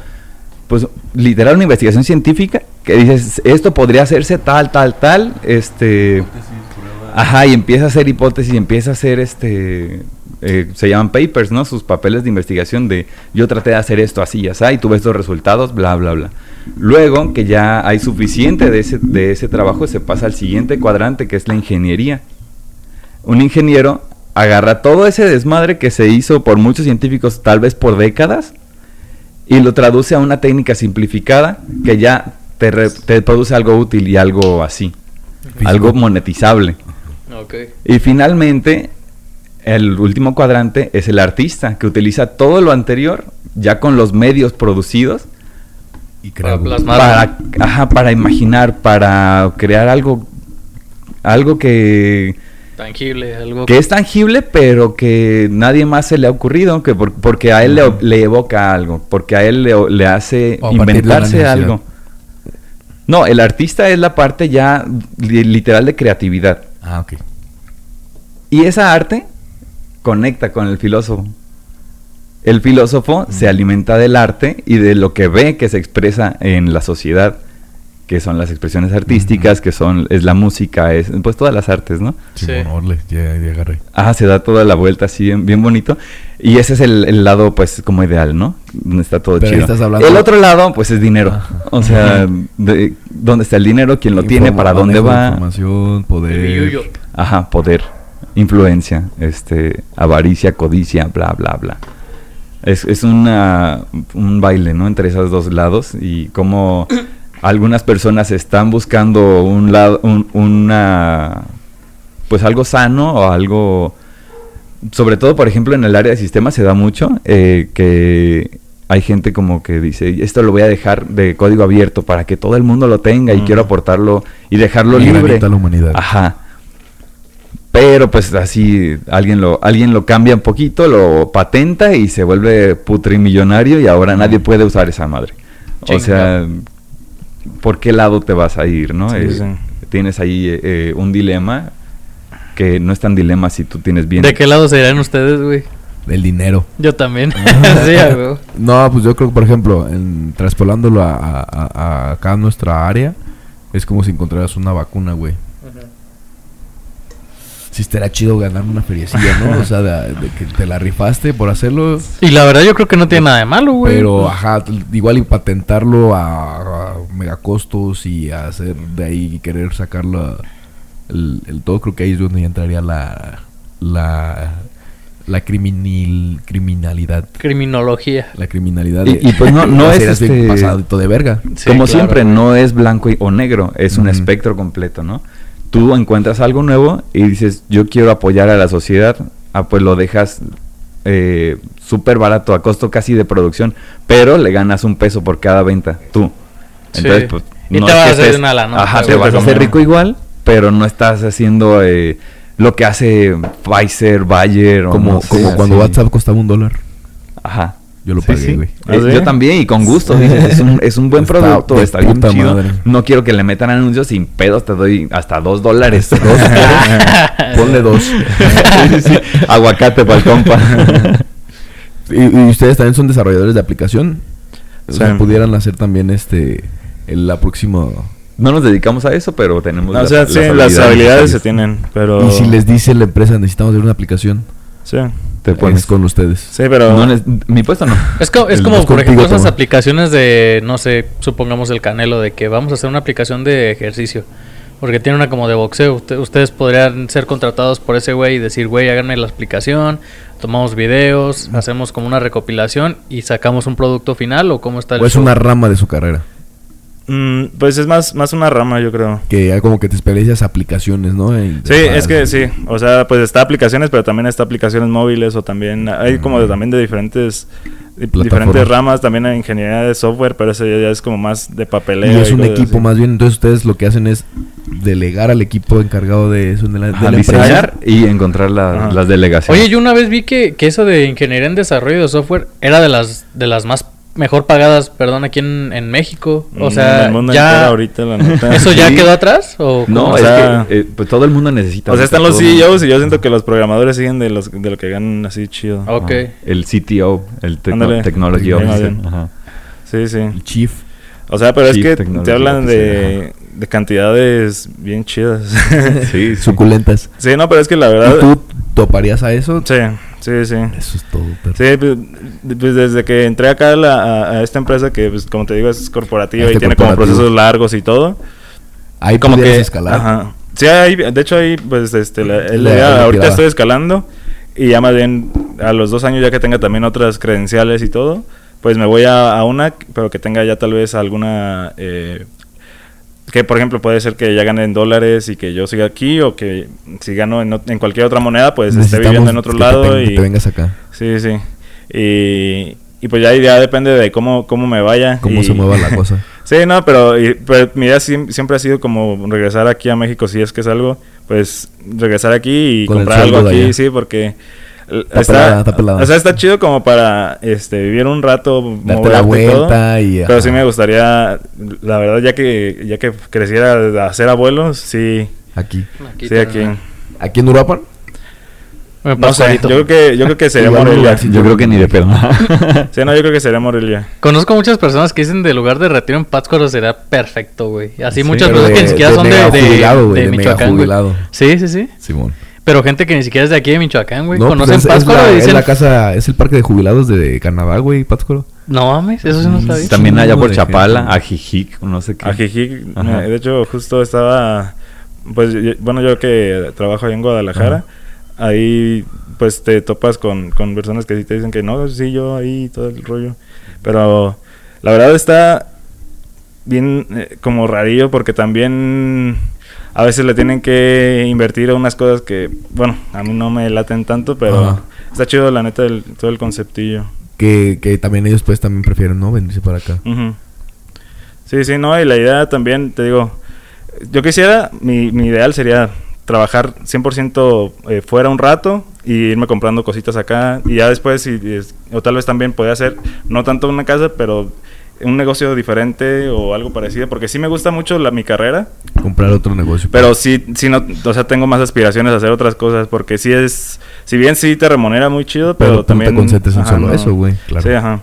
pues literal una investigación científica que dices, esto podría hacerse tal, tal, tal, este... Ajá, y empieza a hacer hipótesis, y empieza a hacer este... eh, se llaman papers, ¿no? Sus papeles de investigación de yo traté de hacer esto así, ya y tuve estos resultados, bla, bla, bla. Luego que ya hay suficiente de ese, de ese trabajo, se pasa al siguiente cuadrante, que es la ingeniería. Un ingeniero agarra todo ese desmadre que se hizo por muchos científicos, tal vez por décadas, y lo traduce a una técnica simplificada que ya te, re- te produce algo útil y algo así, Físico. algo monetizable. Y finalmente, el último cuadrante es el artista, que utiliza todo lo anterior ya con los medios producidos Y Para para, ajá, para imaginar, para crear algo, algo que, Tangible, algo que es tangible, pero que nadie más se le ha ocurrido, que por- porque a él le, le evoca algo, porque a él le, le hace O inventarse algo. No, el artista es la parte ya li- literal de creatividad. Ah, ok. Y esa arte conecta con el filósofo. El filósofo se alimenta del arte y de lo que ve que se expresa en la sociedad, que son las expresiones artísticas, que son es la música, es pues todas las artes, ¿no? Sí. Sí. Orle, ya, ya agarré. Ah, se da toda la vuelta así bien, bien bonito. Y ese es el, el lado, pues, como ideal, ¿no? Donde está todo Pero ahí chido. estás hablando- El otro lado, pues, es dinero. Ajá. O sea, de, dónde está el dinero, quién lo tiene, para dónde va. Información, poder. Ajá, poder, influencia, este, avaricia, codicia, bla, bla, bla. Es, es una, un baile, ¿no? Entre esos dos lados y como algunas personas están buscando un lado, un- una, pues algo sano o algo, sobre todo, por ejemplo, en el área de sistemas se da mucho eh, que hay gente como que dice, esto lo voy a dejar de código abierto para que todo el mundo lo tenga y Ujú. quiero aportarlo y dejarlo Y libre. a la humanidad. Ajá. Pero pues así alguien lo, alguien lo cambia un poquito, lo patenta y se vuelve putrimillonario y ahora nadie puede usar esa madre. O sea, ¿por qué lado te vas a ir, no? Sí, Eh, sí. Tienes ahí eh, un dilema que no es tan dilema si tú tienes bien. ¿De qué lado serían ustedes, güey? El dinero. Yo también. sí. No, pues yo creo que, por ejemplo, en, traspolándolo a, a- a- a acá a nuestra área, es como si encontraras una vacuna, güey. Sí, estaría chido ganar una feriecilla, ¿no? O sea, de, de que te la rifaste por hacerlo. Y la verdad yo creo que no tiene nada de malo, güey. Pero, ajá, igual y patentarlo a, a megacostos y a hacer de ahí y querer sacarlo el, el todo, creo que ahí es donde ya entraría la la la criminal, criminalidad. Criminología. La criminalidad. Y- y pues no- no es este- pasadito de verga. Sí, Como claro. siempre, no es blanco y- o negro, es un espectro completo, ¿no? Tú encuentras algo nuevo y dices, yo quiero apoyar a la sociedad, ah, pues lo dejas eh, súper barato, a costo casi de producción, pero le ganas un peso por cada venta, tú. Sí. Entonces, pues, Y no te es vas que a hacer una lana, Ajá, te vas a hacer rico igual, pero no estás haciendo eh, lo que hace Pfizer, Bayer o Como, no sé, como cuando así. WhatsApp costaba un dólar. Ajá. Yo lo Sí, pagué, sí. güey. ¿Ah, Eh, sí? Yo también y con gusto. dices, es, un, es un buen Está producto, está bien chido. madre. No quiero que le metan anuncios sin pedos, te doy hasta dos dólares. Dos, Ponle dos. Sí, sí. Aguacate para el compa. ¿Y, y ustedes también son desarrolladores de aplicación? O Sí. sea, pudieran hacer también este el, la próxima... No nos dedicamos a eso, pero tenemos o sea, sí, las habilidades se tienen, pero... Y si les dice la empresa, necesitamos hacer una aplicación, Sí, Te pones es con ustedes. sí, pero... No les- mi puesto no. Es, co- es como, es por ejemplo, esas aplicaciones de, no sé, supongamos el Canelo, de que vamos a hacer una aplicación de ejercicio. Porque tiene una como de boxeo. Usted- ustedes podrían ser contratados por ese güey y decir, güey, háganme la aplicación, tomamos videos, hacemos como una recopilación y sacamos un producto final o cómo está el O es show? una rama de su carrera. Mm, pues es más, más una rama, yo creo. Que ya como que te especializas aplicaciones, ¿no? Sí, de- es que sí. O sea, pues está aplicaciones, pero también está aplicaciones móviles o también hay como de, también de diferentes diferentes ramas. También hay ingeniería de software, pero eso ya, ya es como más de papeleo. Y es un equipo así. más bien, entonces ustedes lo que hacen es delegar al equipo encargado de eso, de la, de Ajá, la empresa. diseñar y encontrar la- las delegaciones. Oye, yo una vez vi que, que eso de ingeniería en desarrollo de software era de las de las más mejor pagadas, perdón, aquí en, en México. O Mm, sea, en el mundo entero ya ahorita, la neta. ¿Eso ya Sí. quedó atrás? ¿O no, o es sea- que eh, pues todo el mundo necesita. O sea, están los. CEOs y yo siento que los programadores siguen de, los, de lo que ganan así chido. Ok. Ajá. El CTO, el tecno-. Technology Sí, Officer. más bien. Ajá. Sí, sí. El chief. O sea, pero es que te hablan de, de cantidades bien chidas. Sí, sí. Suculentas. sí, no, pero es que la verdad... ¿Y tú toparías a eso? Sí, sí, sí. Eso es todo. perro. Sí, pues, pues, desde que entré acá a, la- a- a esta empresa que, pues, como te digo, es corporativa Este y tiene como procesos largos y todo. Ahí como que escalar. Ajá. Sí, ahí, de hecho ahí, pues, este, la- ahorita estoy escalando y ya más bien a los dos años ya que tenga también otras credenciales y todo, pues me voy a, a una, pero que tenga ya tal vez alguna... eh, que por ejemplo puede ser que ya gane en dólares y que yo siga aquí o que si gano en, cualquier otra moneda pues esté viviendo en otro que te lado que y te vengas acá. sí sí y, y pues ya, ya depende de cómo, cómo me vaya Cómo y- se mueva la cosa. Sí, no, pero, y- pero mi idea siem- siempre ha sido como regresar aquí a México, si es que es algo, pues regresar aquí y Con comprar algo aquí, sí, porque Está pelada, está pelada. o sea, está chido como para este vivir un rato, Darte la moverte y todo, vuelta y... pero sí me gustaría, la verdad, ya que ya que creciera a ser abuelos, sí, Aquí. sí aquí. ¿Aquí en Uruapan? No sé, yo creo que yo creo que sería Morelia. lugar, Yo creo que ni de pedo. Sí, no, yo creo que sería Morelia. Conozco muchas personas que dicen de lugar de retiro en Pátzcuaro será perfecto, güey. Así Sí, muchas personas que ni siquiera de son de, de, jubilado, de Michoacán. Sí, sí, sí. Simón. Pero gente que ni siquiera es de aquí de Michoacán, güey. No, pues Conocen es, es Pátzcuaro la, y es dicen... la casa, es el parque de jubilados de Canadá, güey, Pátzcuaro. No mames, eso sí no sabía. También allá por Chapala, gente. Ajijic, no sé qué. Ajijic, Ajá. de hecho, justo estaba, pues, yo- bueno, yo que trabajo ahí en Guadalajara, ahí, pues, te topas con, con personas que sí te dicen que no, sí, yo ahí, todo el rollo, pero la verdad está bien eh, como rarillo porque también a veces le tienen que invertir a unas cosas que, bueno, a mí no me laten tanto, pero Ajá. está chido la neta el- todo el conceptillo. Que, que también ellos pues también prefieren, ¿no? Venirse para acá. Sí, sí, no, y la idea también, te digo, yo quisiera, mi, mi ideal sería trabajar 100% eh, fuera un rato y irme comprando cositas acá y ya después, o tal vez también podría hacer, no tanto una casa, pero un negocio diferente o algo parecido, porque sí me gusta mucho la, mi carrera, Comprar otro negocio. pero sí, sí no, o sea, tengo más aspiraciones a hacer otras cosas, porque sí es, si bien sí te remunera muy chido, pero, Pero tú no te también... concentres en ajá, solo no. eso, güey. Claro. Sí, ajá.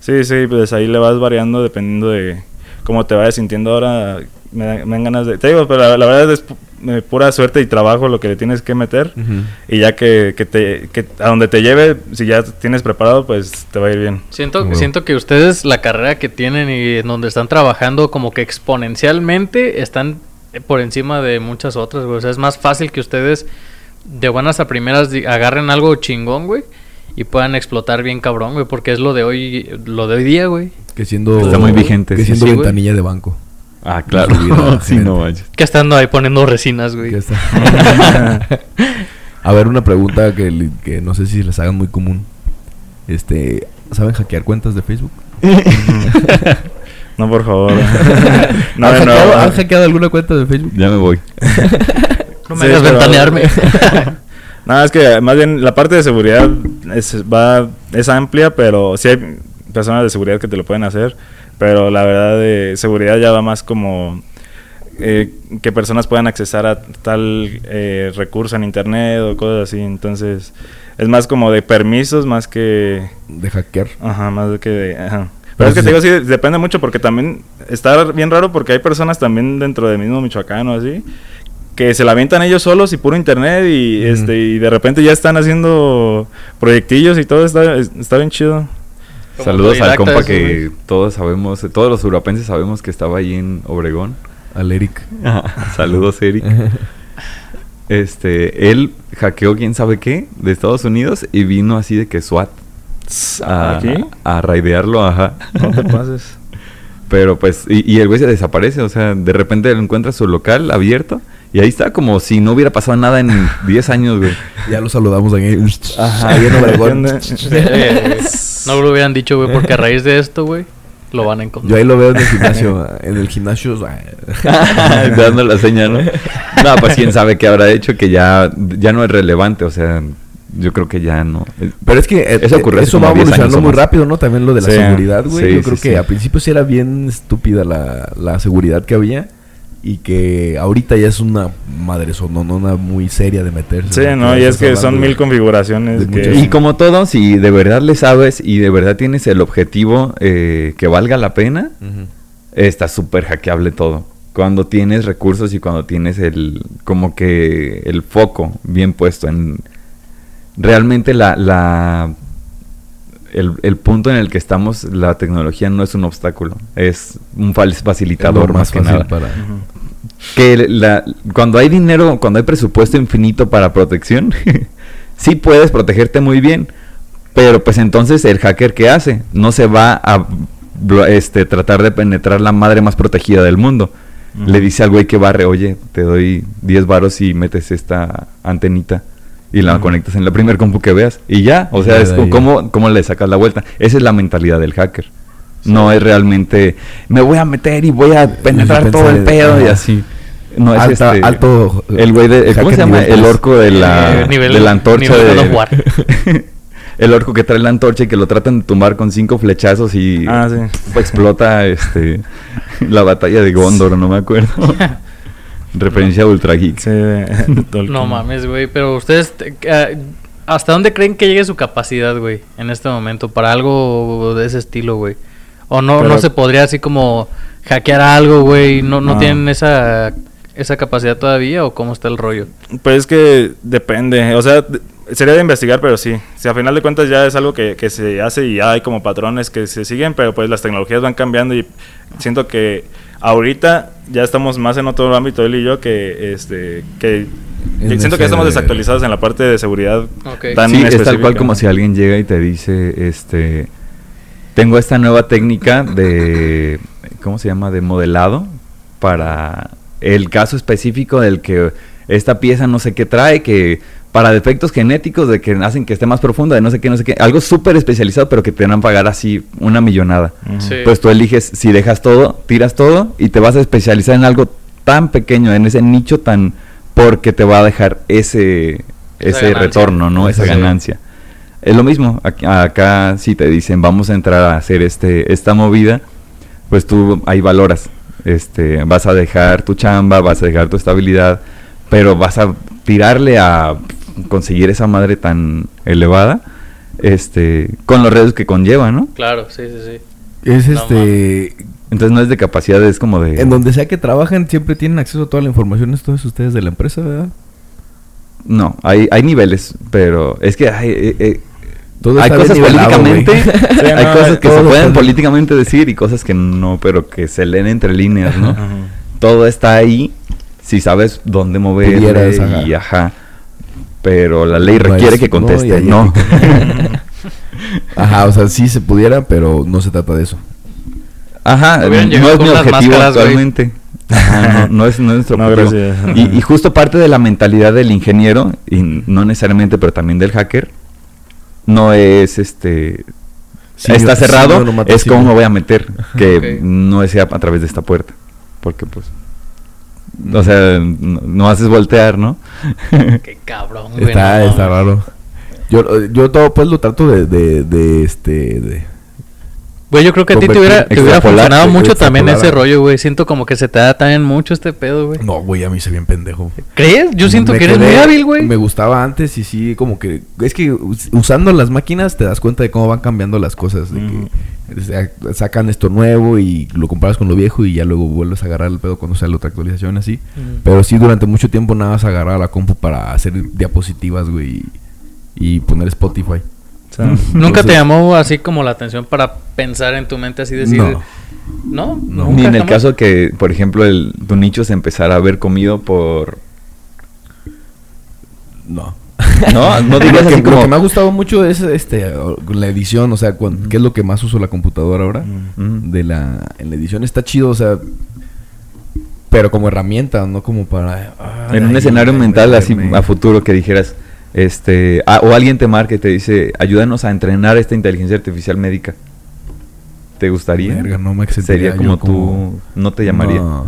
Sí, sí, pues ahí le vas variando dependiendo de cómo te vayas sintiendo ahora. Me, da- me dan ganas de... Te digo, pero la, la verdad es pu- eh, pura suerte y trabajo lo que le tienes que meter. Y ya que, que te, que a donde te lleve, si ya tienes preparado, pues te va a ir bien. Siento, siento que ustedes, la carrera que tienen y en donde están trabajando, como que exponencialmente están por encima de muchas otras, güey. O sea, es más fácil que ustedes de buenas a primeras agarren algo chingón, güey, y puedan explotar bien cabrón, güey, porque es lo de hoy, lo de hoy día, güey. Que siendo... Está muy vigente, Que siendo sí, güey. ventanilla de banco. Ah, claro. Vida, sí, no manches. Que estando ahí poniendo resinas, güey. Ya está. A ver, una pregunta que, que no sé si les hagan muy común. Este, ¿saben hackear cuentas de Facebook? No, por favor. no, ¿Han, de nuevo. hackeado, han hackeado alguna cuenta de Facebook? Ya me voy. No me Sí, hagas ventanearme. Nada, es que más bien la parte de seguridad es, va, es amplia, pero sí hay personas de seguridad que te lo pueden hacer. Pero la verdad de seguridad ya va más como eh, que personas puedan accesar a tal eh, recurso en internet o cosas así. Entonces es más como de permisos más que... De hackear. Ajá, más que de... Ajá. Pero es que te digo, sí, depende mucho porque también está bien raro porque hay personas también dentro del mismo Michoacán o así que se la avientan ellos solos y puro internet y este y de repente ya están haciendo proyectillos y todo está, es- está bien chido. Saludos al compa eso, que todos sabemos, todos los europenses sabemos que estaba ahí en Obregón. Al Eric. Saludos, Eric. Este, él hackeó quién sabe qué de Estados Unidos y vino así de que SWAT a, ¿Aquí? a raidearlo, ajá. No te pases. Pero pues, y, y el güey se desaparece, o sea, de repente él encuentra su local abierto y ahí está como si no hubiera pasado nada en 10 años, güey. Ya lo saludamos ahí. Ajá. Ahí en Obregón. Güey. No lo hubieran dicho, güey, porque a raíz de esto, güey, lo van a encontrar. Yo ahí lo veo en el gimnasio. En el gimnasio. Dando la señal, ¿no? No, pues quién sabe qué habrá hecho que ya, ya no es relevante, o sea, yo creo que ya no. Pero es que eh, Eso eh, ocurrió hace eso va 10 años evolucionando muy rápido, ¿no? También lo de la Sí, seguridad, güey. sí, Yo creo sí, que sí. al principio sí era bien estúpida la, la seguridad que había. Y que ahorita ya es una madre sononona muy seria de meterse. Sí, no, y es que son mil configuraciones que Y como todo, si de verdad le sabes y de verdad tienes el objetivo eh, que valga la pena, está súper hackeable todo. Cuando tienes recursos y cuando tienes el, como que el foco bien puesto en realmente la, la el, el punto en el que estamos, la tecnología no es un obstáculo, es un facilitador más, que nada. para- Que la, cuando hay dinero, cuando hay presupuesto infinito para protección, sí puedes protegerte muy bien, pero pues entonces el hacker que hace no se va a este, tratar de penetrar la madre más protegida del mundo. Le dice al güey que barre, oye, te doy 10 varos y metes esta antenita y la conectas en la primer compu que veas y ya, o sea, Ya es como cómo le sacas la vuelta. Esa es la mentalidad del hacker. No es realmente me voy a meter y voy a penetrar todo el pedo y así. No es Alta- este, alto, el güey de ¿cómo se llama? nivel El orco de la Eh, nivel- de la antorcha de. El orco que trae la antorcha y que lo tratan de tumbar con cinco flechazos y Ah, sí. explota este la batalla de Gondor, no me acuerdo. Referencia a Ultra Geek. Sí. No mames, güey. Pero ustedes, te- eh, ¿hasta dónde creen que llegue su capacidad, güey? En este momento, para algo de ese estilo, güey. O no, Pero- no se podría así como hackear algo, güey. No, no No. tienen esa, esa capacidad todavía o cómo está el rollo. Pues es que depende, o sea, sería de investigar, pero sí. Si a final de cuentas ya es algo que, que se hace y ya hay como patrones que se siguen, pero pues las tecnologías van cambiando y siento que ahorita ya estamos más en otro ámbito él y yo que este que En que siento que estamos de- desactualizados en la parte de seguridad tan Sí, es tal cual como si alguien llega y te dice, este, tengo esta nueva técnica de, ¿cómo se llama? De modelado para el caso específico del que esta pieza no sé qué trae, que para defectos genéticos de que hacen que esté más profunda, de no sé qué, no sé qué, algo súper especializado, pero que te van a pagar así una millonada. Sí. Pues tú eliges si dejas todo, tiras todo y te vas a especializar en algo tan pequeño, en ese nicho tan porque te va a dejar ese Esa ese ganancia. retorno, ¿no? Esa Sí. ganancia. Es lo mismo, ac- acá, si te dicen, vamos a entrar a hacer este esta movida, pues tú ahí valoras. Este, vas a dejar tu chamba, vas a dejar tu estabilidad, pero vas a tirarle a conseguir esa madre tan elevada, este, con los riesgos que conlleva, ¿no? Claro, sí, sí, sí. Es No este. Entonces no es de capacidad, es como de... En donde sea que trabajan, siempre tienen acceso a toda la información, todos ustedes de la empresa, ¿verdad? No, hay, hay niveles, pero es que hay, eh, eh, Todo hay cosas políticamente. Sí, hay no, cosas que se pueden políticamente decir y cosas que no, pero que se leen entre líneas, ¿no? Todo está ahí si sabes dónde mover y ajá. Pero la ley No requiere es- que conteste, no. Ajá, o sea, sí se pudiera, pero no se trata de eso. Ajá, no es mi objetivo güey. actualmente. Ajá, no, no es, no es nuestro No, objetivo. Y, y justo parte de la mentalidad del ingeniero, y no necesariamente, pero también del hacker, no es este Sí, está cerrado, no es sí, cómo no. me voy a meter, que no sea a través de esta puerta. Porque pues o sea, no, no haces voltear, ¿no? Qué cabrón, güey. Está, no está raro. Yo, yo todo pues lo trato de, de, de este de Güey, yo creo que a ti te hubiera, te hubiera funcionado mucho también ese rollo, güey. Siento como que se te da también mucho este pedo, güey. No, güey, a mí se bien pendejo. ¿Crees? Yo siento Me que eres quedé- muy hábil, güey. Me gustaba antes y sí, como que... Es que us- usando las máquinas te das cuenta de cómo van cambiando las cosas. De que sa- sacan esto nuevo y lo comparas con lo viejo y ya luego vuelves a agarrar el pedo cuando sale otra actualización así. Pero sí, durante mucho tiempo nada más agarrar la compu para hacer diapositivas, güey. Y poner Spotify. O sea, ¿Nunca te llamó así como la atención para pensar en tu mente así decir... No. ¿No? No. ¿Nunca Ni en el jamás? caso que, por ejemplo, el, tu nicho se empezara a ver comido por... No. No, no digas lo, que, así lo como... que me ha gustado mucho es este la edición, o sea, cuan- qué es lo que más uso la computadora ahora. De la en la edición está chido, o sea, pero como herramienta, no como para En un ay, escenario mental así a futuro que dijeras, este, o alguien te marca y te dice, ayúdanos a entrenar esta inteligencia artificial médica. ¿Te gustaría? No me Sería como como- tú, no te llamaría. No.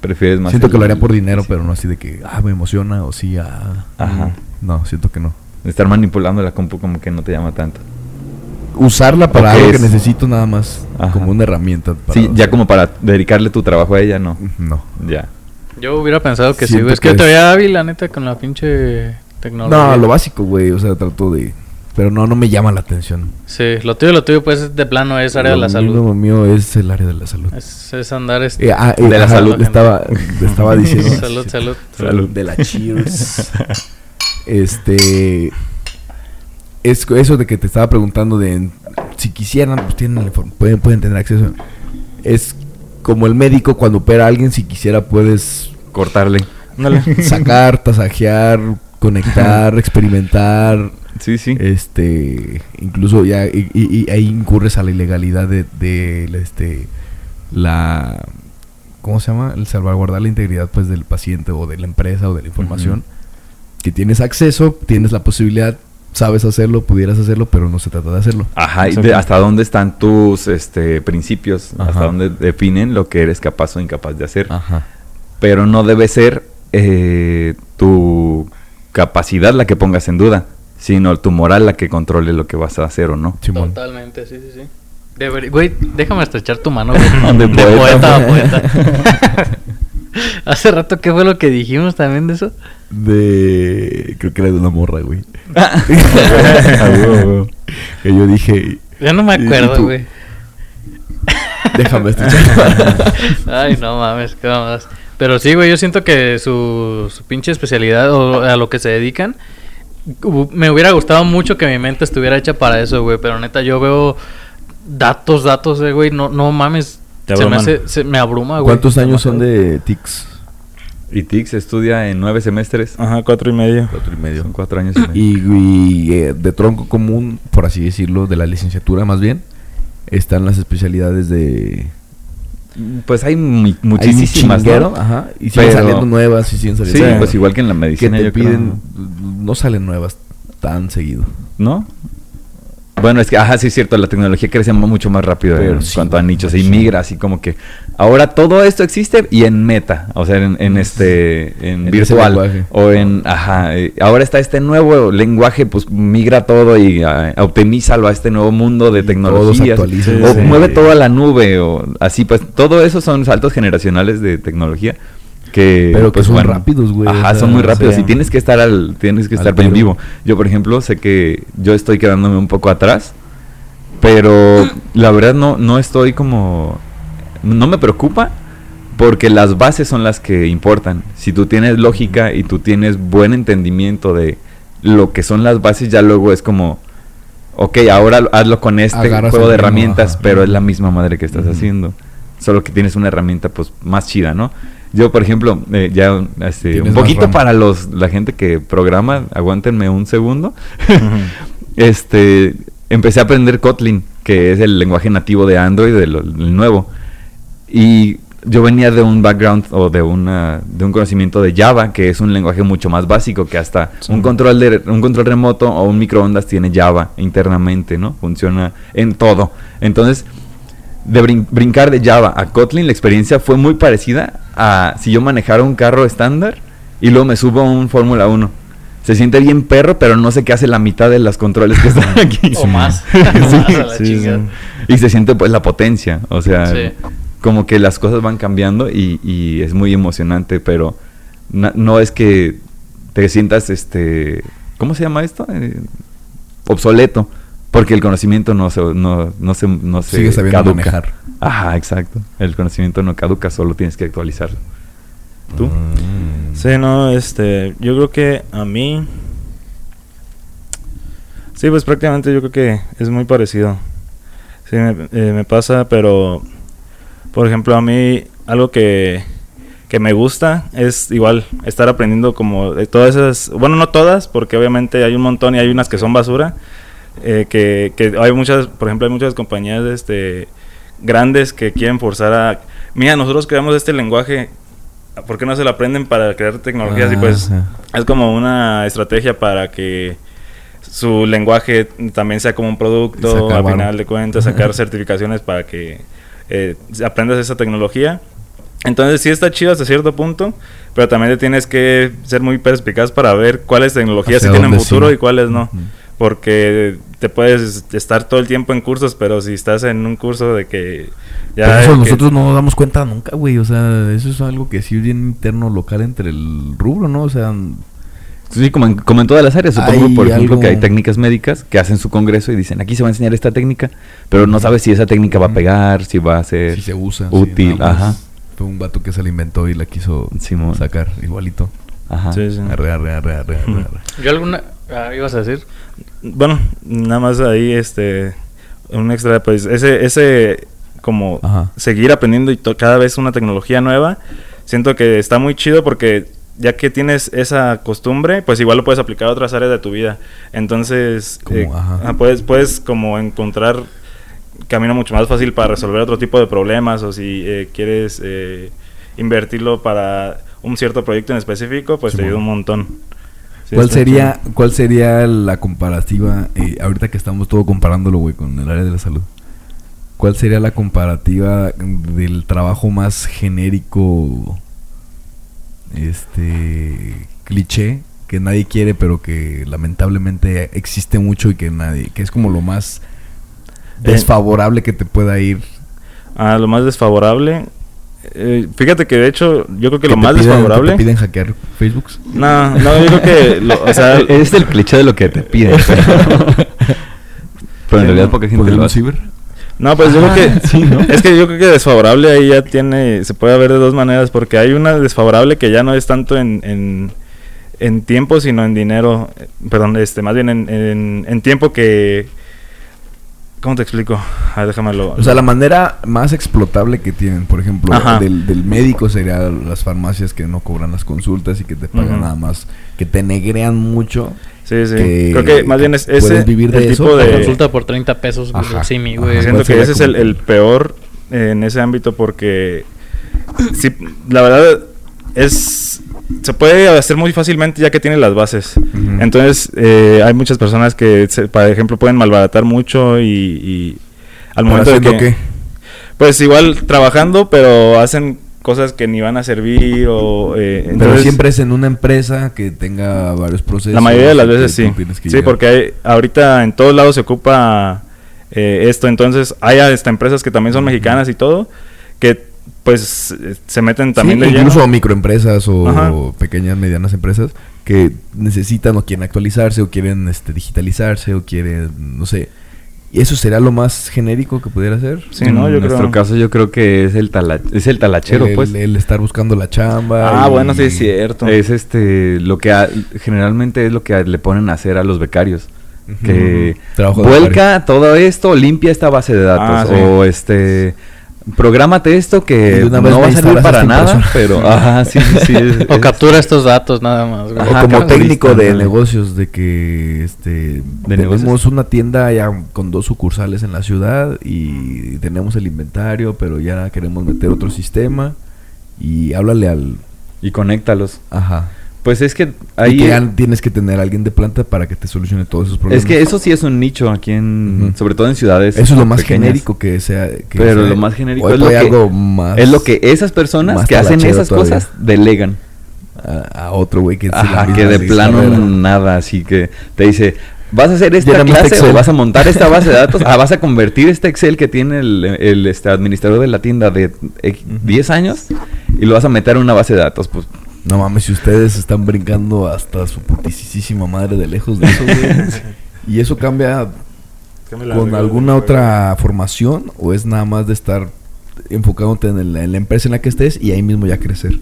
Prefieres más. Siento el- que lo haría por dinero, pero no así de que ah, me emociona o sí, ah. Ajá. No, siento que no. Estar manipulando la compu como que no te llama tanto. Usarla para algo que es- necesito nada más, Ajá. como una herramienta. para- Sí, ya como para dedicarle tu trabajo a ella, no. No. Ya. Yo hubiera pensado que sí, güey. Es que que yo te es- veía hábil, la neta, con la pinche tecnología. No, lo básico, güey. O sea, trato de Pero no, no me llama la atención. Sí, lo tuyo, lo tuyo, pues, de plano es área de la Lo salud. mío, mío es el área de la salud. Es, es andar... este- Eh, ah, eh, De la salud. Estaba, estaba diciendo. salud, salud. Salud. De la Cheers. este. Es eso de que te estaba preguntando de si quisieran, pues tienen pueden, pueden tener acceso. Es como el médico cuando opera a alguien, si quisiera puedes Cortarle. Sacar, tasajear, conectar, experimentar. Sí, sí. Este, incluso ya y, y- y ahí incurres a la ilegalidad de, de la, este la ¿cómo se llama? El salvaguardar la integridad pues del paciente o de la empresa o de la información. Que tienes acceso, tienes la posibilidad, sabes hacerlo, pudieras hacerlo, pero no se trata de hacerlo. Ajá, y de hasta dónde están tus este, principios, Ajá. hasta dónde definen lo que eres capaz o incapaz de hacer. Ajá. Pero no debe ser eh, tu capacidad la que pongas en duda, sino tu moral la que controle lo que vas a hacer o no. Simón. Totalmente, sí, sí, sí. Güey, déjame estrechar tu mano, güey. De De, poeta. poeta a poeta. Hace rato, ¿qué fue lo que dijimos también de eso? De creo que era de una morra, güey. Ah, que yo dije, Ya no me ¿Y- y acuerdo, tú? güey. déjame estrechar. Ay, no mames, qué mamadas. Pero sí, güey, yo siento que su, su pinche especialidad o a lo que se dedican, me hubiera gustado mucho que mi mente estuviera hecha para eso, güey. Pero neta, yo veo datos, datos, eh, güey. No, no mames. Te Se me, hace, se me abruma, güey. ¿Cuántos años son de TICS? Y TICS estudia en nueve semestres. Ajá, cuatro y medio. Cuatro y medio. Son cuatro años y medio. Y, y, eh, de tronco común, por así decirlo, de la licenciatura más bien, están las especialidades de... Pues hay Hay muchísimas, ¿no? ajá, y siguen Pero- saliendo nuevas y siguen Sí, saliendo pues igual que en la que medicina. te yo creo. piden, no salen nuevas tan seguido. ¿No? Bueno, es que, ajá, sí es cierto, la tecnología crece mu- mucho más rápido Pero en sí, cuanto a nichos, se machín. inmigra así como que ahora todo esto existe y en meta, o sea, en, en este, en, virtual o en, ajá, eh, ahora está este nuevo lenguaje, pues migra todo y ah, optimízalo a este nuevo mundo de Y tecnologías, o Sí. mueve todo a la nube o así, pues todo eso son saltos generacionales de tecnología que Pero que pues, son rápidos, güey, Ajá, o sea, son muy rápidos y tienes que estar al tienes que Al estar tiro. vivo. Yo, por ejemplo, sé que yo estoy quedándome un poco atrás, pero la verdad no, no estoy como... No me preocupa porque las bases son las que importan. Si tú tienes lógica y tú tienes buen entendimiento de lo que son las bases, ya luego es como... Ok, ahora hazlo con este Agarras juego de herramientas, pero es la misma madre que estás haciendo. Solo que tienes una herramienta pues más chida, ¿no? Yo, por ejemplo, eh, ya este, un poquito para los la gente que programa, aguántenme un segundo. Este, empecé a aprender Kotlin, que es el lenguaje nativo de Android, del el nuevo. Y yo venía de un background o de una de un conocimiento de Java, que es un lenguaje mucho más básico que hasta Sí. un control de un control remoto o un microondas tiene Java internamente, ¿no? Funciona en todo. Entonces, de brin- brincar de Java a Kotlin, la experiencia fue muy parecida a si yo manejara un carro estándar y luego me subo a un Fórmula 1. Se siente bien perro, pero no sé qué hace la mitad de los controles que están aquí. O más. Sí. Y se siente pues la potencia, o sea, como que las cosas van cambiando y, y es muy emocionante, pero no es que te sientas, este, ¿cómo se llama esto? Eh, obsoleto, porque el conocimiento no se, no, no se, no se Sigues sabiendo caduca. manejar. Ajá, exacto. El conocimiento no caduca, solo tienes que actualizarlo. ¿Tú? Mm. Sí, no, este, yo creo que a mí... Sí, pues prácticamente yo creo que es muy parecido. Sí, me, eh, me pasa, pero, por ejemplo, a mí algo que, que me gusta es igual estar aprendiendo como de todas esas, bueno, no todas, porque obviamente hay un montón y hay unas que son basura, eh, que, que hay muchas, por ejemplo, hay muchas compañías este, grandes que quieren forzar a, mira, nosotros creamos este lenguaje, ¿por qué no se lo aprenden para crear tecnologías? y pues Ajá. es como una estrategia para que su lenguaje también sea como un producto, al final de cuentas, sacar certificaciones para que eh, aprendas esa tecnología. Entonces sí está chido hasta cierto punto, pero también te tienes que ser muy perspicaz para ver cuáles tecnologías sí tienen futuro sí. y cuáles no. Porque te puedes estar todo el tiempo en cursos, pero si estás en un curso de que Pero eso que- nosotros no nos damos cuenta nunca, güey. O sea, eso es algo que sí es bien interno local entre el rubro, ¿no? O sea, Sí, como en, como en todas las áreas. Supongo, Hay por ejemplo, algo- que hay técnicas médicas que hacen su congreso y dicen, aquí se va a enseñar esta técnica, pero no sabes si esa técnica va a pegar, si va a ser Si se usa. sí, útil. ajá. Fue un vato que se la inventó y la quiso Simón. sacar igualito. Ajá. Sí, sí. Arre, arre, arre, arre, arre, arre. Yo alguna... ah, ¿Ibas a decir? Bueno, nada más ahí, este, un extra, pues, ese, ese, como, Ajá. seguir aprendiendo y cada vez una tecnología nueva, siento que está muy chido porque ya que tienes esa costumbre, pues igual lo puedes aplicar a otras áreas de tu vida. Entonces, Como, eh, ajá. ah, puedes, puedes como encontrar camino mucho más fácil para resolver otro tipo de problemas o si eh, quieres eh, invertirlo para un cierto proyecto en específico, pues te ayuda un montón. Sí, ¿Cuál sería, ¿Cuál sería la comparativa, eh, ahorita que estamos todo comparándolo, güey, con el área de la salud? ¿Cuál sería la comparativa del trabajo más genérico, este, cliché, que nadie quiere, pero que lamentablemente existe mucho y que nadie, que es como lo más Eh, desfavorable que te pueda ir? Ah, lo más desfavorable. Eh, fíjate que de hecho, yo creo que, lo más piden- desfavorable. te piden hackear Facebook? No, no, yo creo que. lo- o sea, es el cliché de lo que te piden. pero en realidad poca gente lo ¿Podemos hace. ciber? no, pues yo creo que. Ah, sí, ¿no? Es que yo creo que desfavorable ahí ya tiene. Se puede ver de dos maneras. Porque hay una desfavorable que ya no es tanto en. en en tiempo, sino en dinero. eh, Perdón, este, más bien en, en, en tiempo que. ¿Cómo te explico? A ver, déjamelo. O sea, la manera más explotable que tienen, por ejemplo, del, del médico sería las farmacias que no cobran las consultas y que te pagan nada más, que te negrean mucho. Sí, sí. que Creo que más bien es puedes ese. vivir de el eso, tipo La de. consulta por 30 pesos, Ajá, sí, mi güey. Siento ¿Cuál que ese es el, peor eh, en ese ámbito porque sí, la verdad es se puede hacer muy fácilmente ya que tiene las bases. Entonces eh, hay muchas personas que, se- por ejemplo, pueden malbaratar mucho y, y al ¿Pero momento de que qué? pues igual trabajando, pero hacen cosas que ni van a servir o eh, Pero entonces- siempre es en una empresa que tenga varios procesos. la mayoría de las veces sí. Sí, llegar. porque hay- ahorita en todos lados se ocupa eh, esto. Entonces hay hasta empresas que también son mexicanas y todo, que pues eh, se meten también Sí, de incluso lleno. microempresas o Ajá. pequeñas, medianas empresas que necesitan o quieren actualizarse o quieren este, digitalizarse o quieren, no sé. ¿Y eso será lo más genérico que pudiera ser? Sí, en ¿no? Yo nuestro creo. caso yo creo que es el, tala- es el talachero, el, pues. el estar buscando la chamba. Ah, y- bueno, sí es cierto. Es este, lo que a- generalmente es lo que a- le ponen a hacer a los becarios. Que Trabajo vuelca todo esto, limpia esta base de datos. Ah, sí. O este, prográmate esto que de una vez no va a servir para nada, pero ajá, sí, sí, es- O es- captura estos datos nada más, güey. O Ajá, como técnico de negocios, de que este tenemos negocios. una tienda ya con dos sucursales en la ciudad y tenemos el inventario, pero ya queremos meter otro sistema y háblale al y conéctalos. ajá. Pues es que Ahí que ya tienes que tener a alguien de planta para que te solucione todos esos problemas. es que eso sí es un nicho aquí en sobre todo en ciudades eso es lo más pequeñas. genérico que sea. que Pero sea- lo más genérico es lo que- algo más Es lo que esas personas que hacen esas todavía. cosas delegan. a, a otro güey que, Ajá, que de plano carrera. nada, así que te dice, vas a hacer esta este clase o Excel". vas a montar esta base de datos, ah, vas a convertir este Excel que tiene el, el, este, administrador de la tienda de eh, 10 años y lo vas a meter en una base de datos, pues No mames, si ustedes están brincando hasta su putisísima madre de lejos de eso, güey. y eso cambia con alguna otra formación o es nada más de estar enfocándote en, el- en la empresa en la que estés y ahí mismo ya crecer.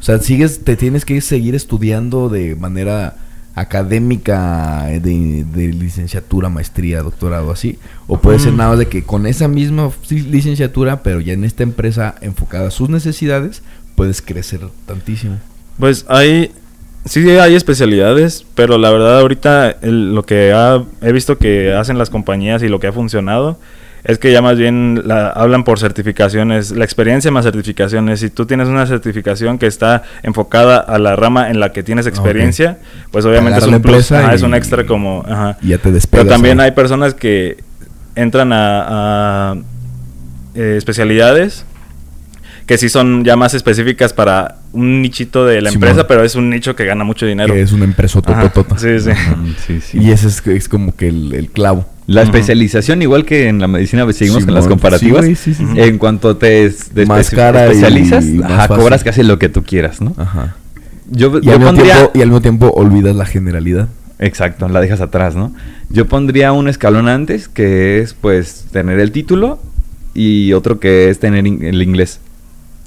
O sea, sigues, te tienes que seguir estudiando de manera académica de, de licenciatura, maestría, doctorado, así. O puede ser nada más de que con esa misma licenciatura, pero ya en esta empresa enfocada a sus necesidades, puedes crecer tantísimo. Pues hay, sí hay especialidades, pero la verdad ahorita el- lo que ha- he visto que hacen las compañías y lo que ha funcionado es que ya más bien la, hablan por certificaciones, la experiencia más certificaciones. Si tú tienes una certificación que está enfocada a la rama en la que tienes experiencia, pues obviamente es un plus, ajá, es un extra como... ajá. Y ya te despegas. Pero también hay personas que entran a, a, eh, especialidades que sí son ya más específicas para un nichito de la empresa, pero es un nicho que gana mucho dinero. Que es una empresa tototota. Sí, sí. mm, sí, sí. Y ese es, es como que el, el clavo. La especialización, igual que en la medicina, pues, seguimos con las comparativas. Sí, sí, sí, sí. En cuanto te Más y especializas, más ajá, fácil. cobras casi lo que tú quieras, ¿no? Ajá. Yo, Y yo al, mismo pondría... tiempo, y al mismo tiempo olvidas la generalidad. Exacto, la dejas atrás, ¿no? Yo pondría un escalón antes, que es pues tener el título, y otro que es tener in- el inglés.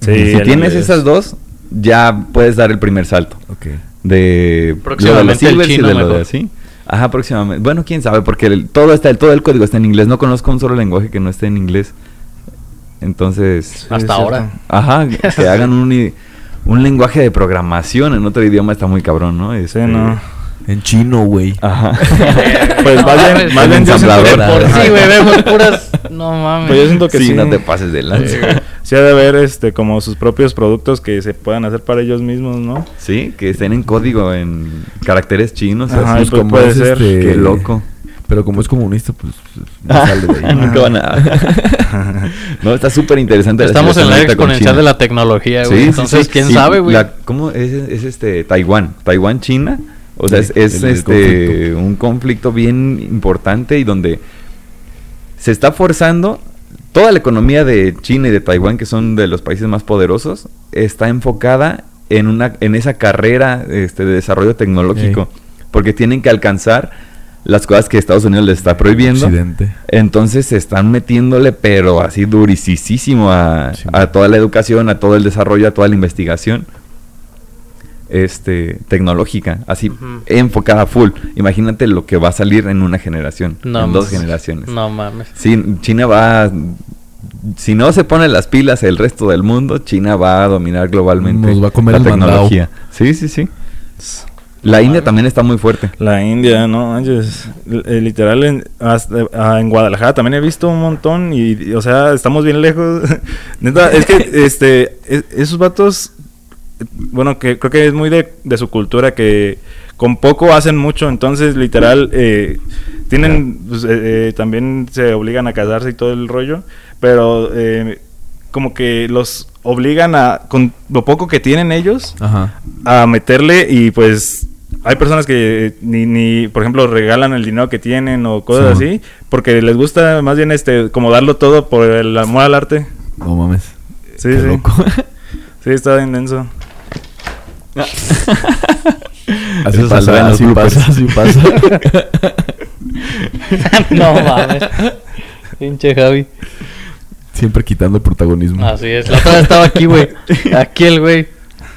Sí, si el tienes inglés. esas dos, ya puedes dar el primer salto. Ok. De Próximamente lo de el y chino de lo de así. Ajá, próximamente. Bueno, quién sabe, porque el- todo está, todo el código está en inglés. No conozco un solo lenguaje que no esté en inglés. Entonces, Hasta ahora. ajá, que hagan un, un lenguaje de programación en otro idioma está muy cabrón, ¿no? Sí, Este, no. En chino, güey. Ajá. Pues No más bien, más bien yo siento Ensamblador. que- Por sí, güey, vemos puras. No mames. Pues yo siento que sí, sí. no te pases de lanza. Sí ha de haber este como sus propios productos que se puedan hacer para ellos mismos, ¿no? Sí, que estén en código, en caracteres chinos. Ajá, así. y pues puede ser. Qué loco. Pero como es comunista, pues no sale de ahí. Nunca van a... no, está súper interesante. Estamos en la exponencial de la tecnología, güey. Sí, sí, Entonces, sí. quién Sí, sabe, güey. la- ¿Cómo es, es este Taiwán? Taiwán, China. O sea, es, es, el- el este conflicto. un conflicto bien importante y donde se está forzando toda la economía de China y de Taiwán, que son de los países más poderosos, está enfocada en una en esa carrera este, de desarrollo tecnológico, porque tienen que alcanzar las cosas que Estados Unidos les está prohibiendo. Occidente. Entonces se están metiéndole, pero así durisísimo a, Sí. a toda la educación, a todo el desarrollo, a toda la investigación este tecnológica, así enfocada full. Imagínate lo que va a salir en una generación, No en dos generaciones. No mames. Sí, China va, a- si no se pone las pilas el resto del mundo, China va a dominar globalmente Nos va a comer la el mandado. tecnología. Sí, sí, sí. La India también está muy fuerte. La India, no manches. Eh, literal, en, hasta- ah, en Guadalajara también he visto un montón y, y, o sea, estamos bien lejos. Neta, es que este, es- esos vatos, bueno, que creo que es muy de, de su cultura que con poco hacen mucho, entonces literal eh, tienen, pues, eh, eh, también se obligan a casarse y todo el rollo, pero eh, como que los obligan a, con lo poco que tienen ellos, Ajá. a meterle y pues hay personas que ni, ni por ejemplo regalan el dinero que tienen o cosas Sí. así porque les gusta más bien este como darlo todo por el amor al arte No mames. sí Qué sí loco. sí está bien denso Así Eso pasa, así pasa, así pasa. no mames. Pinche Javi. Siempre quitando el protagonismo. Así es. La otra estaba aquí, güey. Aquí el güey.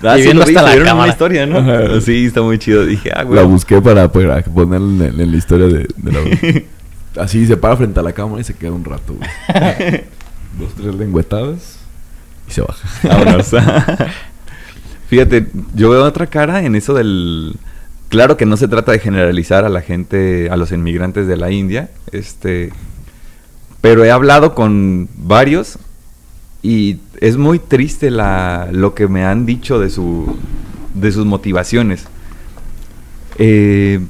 Ah, y sí, viendo lo vi, hasta la cámara. historia, ¿no? Ajá. Sí, está muy chido. Dije, ah, güey. La busqué para, para ponerla en, en la historia de, de la... Así se para frente a la cámara y se queda un rato, güey. Dos, tres lengüetadas y se baja. Vámonos. Fíjate, yo veo otra cara en eso del... Claro que no se trata de generalizar a la gente, a los inmigrantes de la India, este... Pero he hablado con varios y es muy triste la, lo que me han dicho de, su, de sus motivaciones. Eh,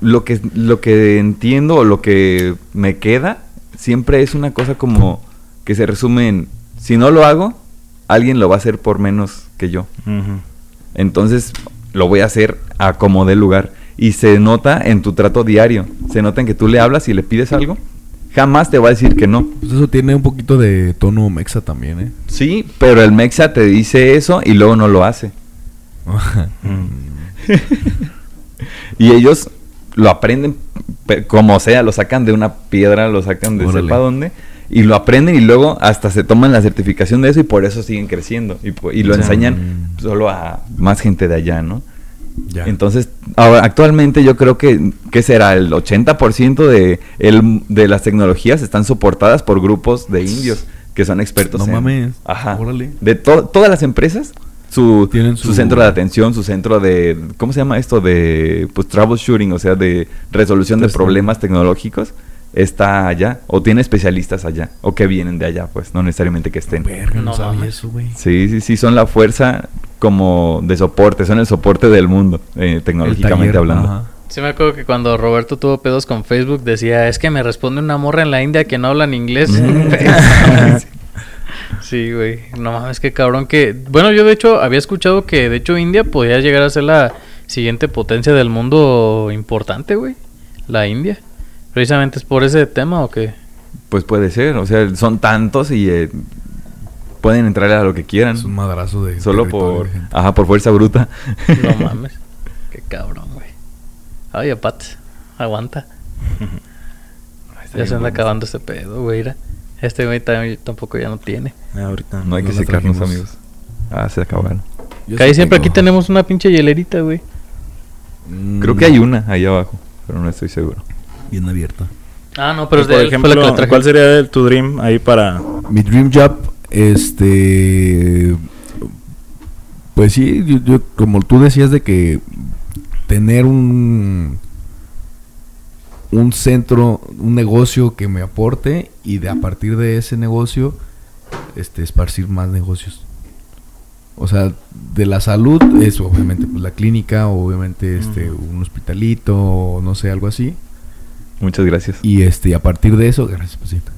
lo, que, lo que entiendo o lo que me queda siempre es una cosa como que se resume en, si no lo hago, alguien lo va a hacer por menos que yo. Entonces lo voy a hacer a como dé lugar. Y se nota en tu trato diario. Se nota en que tú le hablas y le pides algo. Jamás te va a decir que no. Pues eso tiene un poquito de tono mexa también, ¿eh? Sí, pero el Mexa te dice eso y luego no lo hace. Y ellos lo aprenden como sea, lo sacan de una piedra, lo sacan de Órale. sepa dónde. Y lo aprenden y luego hasta se toman la certificación de eso y por eso siguen creciendo. Y, y lo enseñan mm. solo a más gente de allá, ¿no? ya. Entonces, ahora, actualmente yo creo que, ¿qué será? El 80% de, el, de las tecnologías están soportadas por grupos de indios que son expertos No en... mames. Ajá. Órale. De to- todas las empresas, su, Tienen su... su- centro de atención, su centro de... ¿Cómo se llama esto? De pues troubleshooting, o sea, de resolución de problemas tecnológicos, está allá. O tiene especialistas allá. O que vienen de allá, pues, no necesariamente que estén. Verga, no, No sabía mames. eso, güey. Sí, sí, sí, son la fuerza como de soporte, son el soporte del mundo, eh, tecnológicamente taller, hablando. ajá. Sí me acuerdo que cuando Roberto tuvo pedos con Facebook decía, es que me responde una morra en la India que no habla en inglés. sí, güey. No mames, qué cabrón que... Bueno, yo de hecho había escuchado que de hecho India podía llegar a ser la siguiente potencia del mundo importante, güey. La India. Precisamente es por ese tema o qué? Pues puede ser, o sea, son tantos y eh, pueden entrar a lo que quieran. Es un madrazo de. Solo por, de ajá, por fuerza bruta. No mames. Qué cabrón, güey. Ay, aparte, aguanta. Ya se anda acabando este pedo, güey. mira. Este güey tam- tampoco ya no tiene. Ah, ahorita. No hay No que secarnos, trajimos. amigos. Ah, se acabaron. Yo Casi sí siempre aquí tenemos una pinche hielerita, güey. Mm, Creo que hay una ahí abajo, pero no estoy seguro. Bien abierta. Ah, no, pero es de por él, fue la que ejemplo. ¿cuál sería el- tu dream ahí para Mi dream job, este. Pues sí, yo, yo- como tú decías de que tener un. Un centro, un negocio que me aporte y de a partir de ese negocio, este, esparcir más negocios. O sea, de la salud es obviamente pues, la clínica, obviamente este, un hospitalito, o no sé, algo así. Muchas gracias. Y este, y a partir de eso, gracias, Pasita.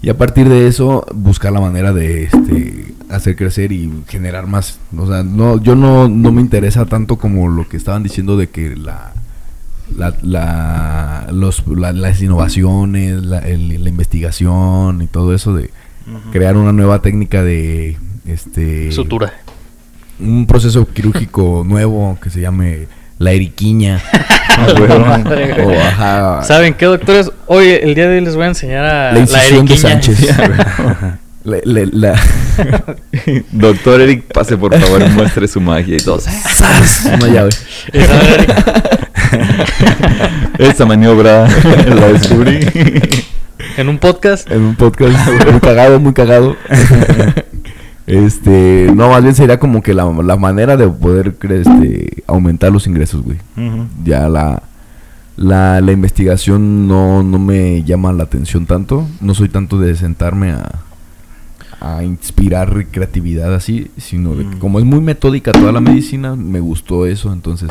Y a partir de eso, buscar la manera de este hacer crecer y generar más. O sea, no, yo no, no me interesa tanto como lo que estaban diciendo de que la la, la- los, la- las innovaciones, la, el- la investigación y todo eso de crear una nueva técnica de este Sutura. un proceso quirúrgico nuevo que se llame la eriquiña o ajá ¿Saben qué, doctores? Hoy, el día de hoy les voy a enseñar a la de eriquiña. Sánchez. La- la- la- Doctor Eric, pase por favor y muestre su magia y todo. Una llave. Esta maniobra la descubrí. en un podcast. En un podcast muy cagado, muy cagado. Este, no, más bien sería como que la, la manera de poder este, aumentar los ingresos, güey. Ya la, la, la investigación no, no me llama la atención tanto. No soy tanto de sentarme a, a inspirar creatividad así, sino de que como es muy metódica toda la medicina, me gustó eso. Entonces,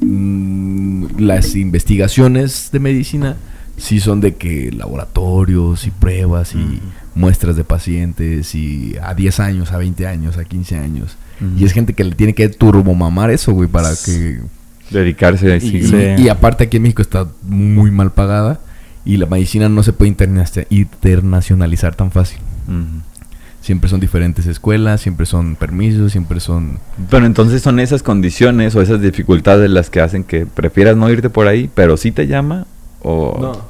mm, las investigaciones de medicina sí son de que laboratorios y pruebas y muestras de pacientes y a 10 años, a 20 años, a 15 años. Y es gente que le tiene que turbomamar eso, güey, para que... Dedicarse a Y, sí. Y aparte aquí en México está muy mal pagada y la medicina no se puede interna- internacionalizar tan fácil. Siempre son diferentes escuelas, siempre son permisos, siempre son... Pero entonces son esas condiciones o esas dificultades las que hacen que prefieras no irte por ahí, pero sí te llama o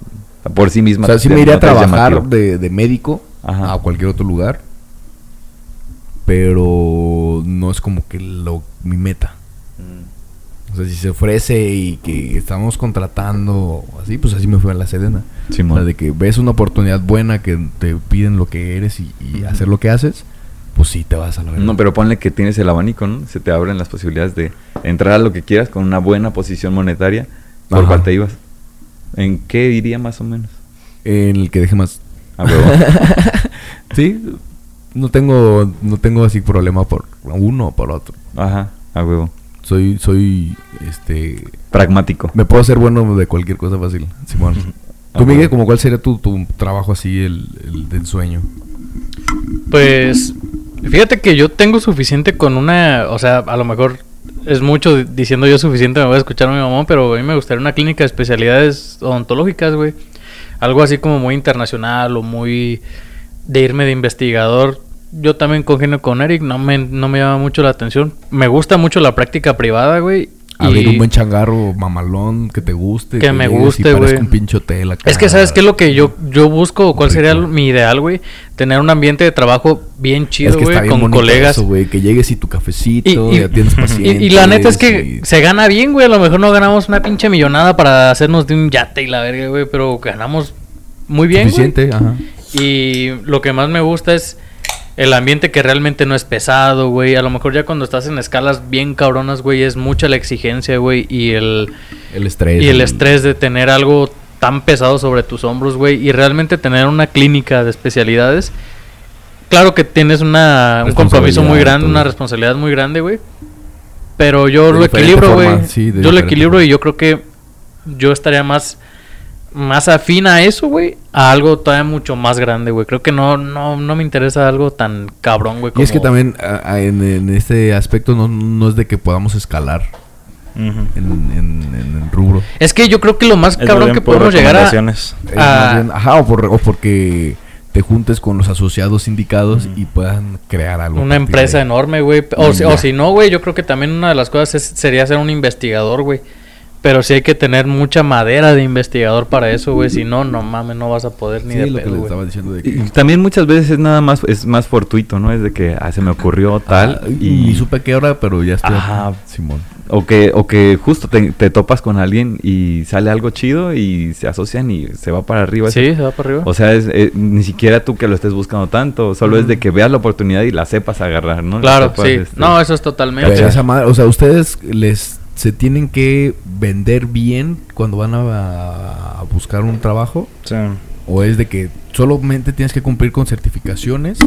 por sí misma. O sea, sí me iría a no trabajar de, de médico Ajá. a cualquier otro lugar, pero no es como que lo, mi meta. Mm. O sea, si se ofrece y que estamos contratando así, pues así me fue a la Sedena. O sea, de que ves una oportunidad buena que te piden lo que eres y, hacer lo que haces, pues sí te vas a la verdad. No, pero ponle que tienes el abanico, ¿no? Se te abren las posibilidades de entrar a lo que quieras con una buena posición monetaria. ¿Por Ajá. cuál te ibas? ¿En qué iría más o menos? En el que deje más. A huevo. sí, no tengo, no tengo así problema por uno o por otro. Ajá, a huevo. Soy, soy, este, Pragmático. me puedo hacer bueno de cualquier cosa fácil, Simón. Ah, Tú, Miguel, bueno. como cuál sería tu, tu trabajo así, el, el del sueño? Pues fíjate que yo tengo suficiente con una, o sea, a lo mejor es mucho di- diciendo yo suficiente, me voy a escuchar a mi mamá, pero a mí me gustaría una clínica de especialidades odontológicas, güey. Algo así como muy internacional o muy de irme de investigador. Yo también congenio con Eric, no me, no me llama mucho la atención. Me gusta mucho la práctica privada, güey. Abrir y- un buen changarro mamalón que te guste. Que me llegues y guste, güey. un pinche hotel acá. Es que, ¿sabes qué es lo que yo, yo busco? ¿Cuál sería mi ideal, güey? Tener un ambiente de trabajo bien chido, que güey, bien con colegas. eso, güey, que llegues y tu cafecito, Y- y- Y, pacientes. y la neta es que y- se gana bien, güey. A lo mejor no ganamos una pinche millonada para hacernos de un yate y la verga, güey. Pero ganamos muy bien, güey. Suficiente, ajá. Y lo que más me gusta es el ambiente que realmente no es pesado, güey. A lo mejor ya cuando estás en escalas bien cabronas, güey, es mucha la exigencia, güey. Y el, El estrés. y el estrés de tener algo tan pesado sobre tus hombros, güey. Y realmente tener una clínica de especialidades. Claro que tienes una, un compromiso muy grande, todo. una responsabilidad muy grande, güey. Pero yo De lo equilibro, güey. sí, yo lo equilibro forma. y yo creo que yo estaría más más afín a eso, güey, a algo todavía mucho más grande, güey. Creo que no no no me interesa algo tan cabrón, güey, Y es que como- también a- a- en, en este aspecto no, no es de que podamos escalar en, en- en el rubro. Es que yo creo que lo más Es cabrón que podemos llegar a bien- ajá, o, por- o porque te juntes con los asociados indicados y puedan crear algo. Una empresa enorme, güey. O, si, o si no, güey, yo creo que también una de las cosas es- sería ser un investigador, güey. Pero sí hay que tener mucha madera de investigador para eso, güey. Si no, no mames, no vas a poder ni Sí, de lo pedo, les güey. estaba diciendo de Y que... también muchas veces es nada más, es más fortuito, ¿no? Es de que ah, se me ocurrió tal Ah, y... y supe que ahora, pero ya estoy... Ajá. Simón. O que, o que justo te, te topas con alguien y sale algo chido y se asocian y se va para arriba. Sí, se va para arriba. O sea, es, eh, ni siquiera tú que lo estés buscando tanto, solo es de que veas la oportunidad y la sepas agarrar, ¿no? La claro, sepas, sí. este, No, eso es totalmente. Pero esa madre, o sea, ustedes les se tienen que vender bien cuando van a, a buscar un trabajo Sí. o es de que solamente tienes que cumplir con certificaciones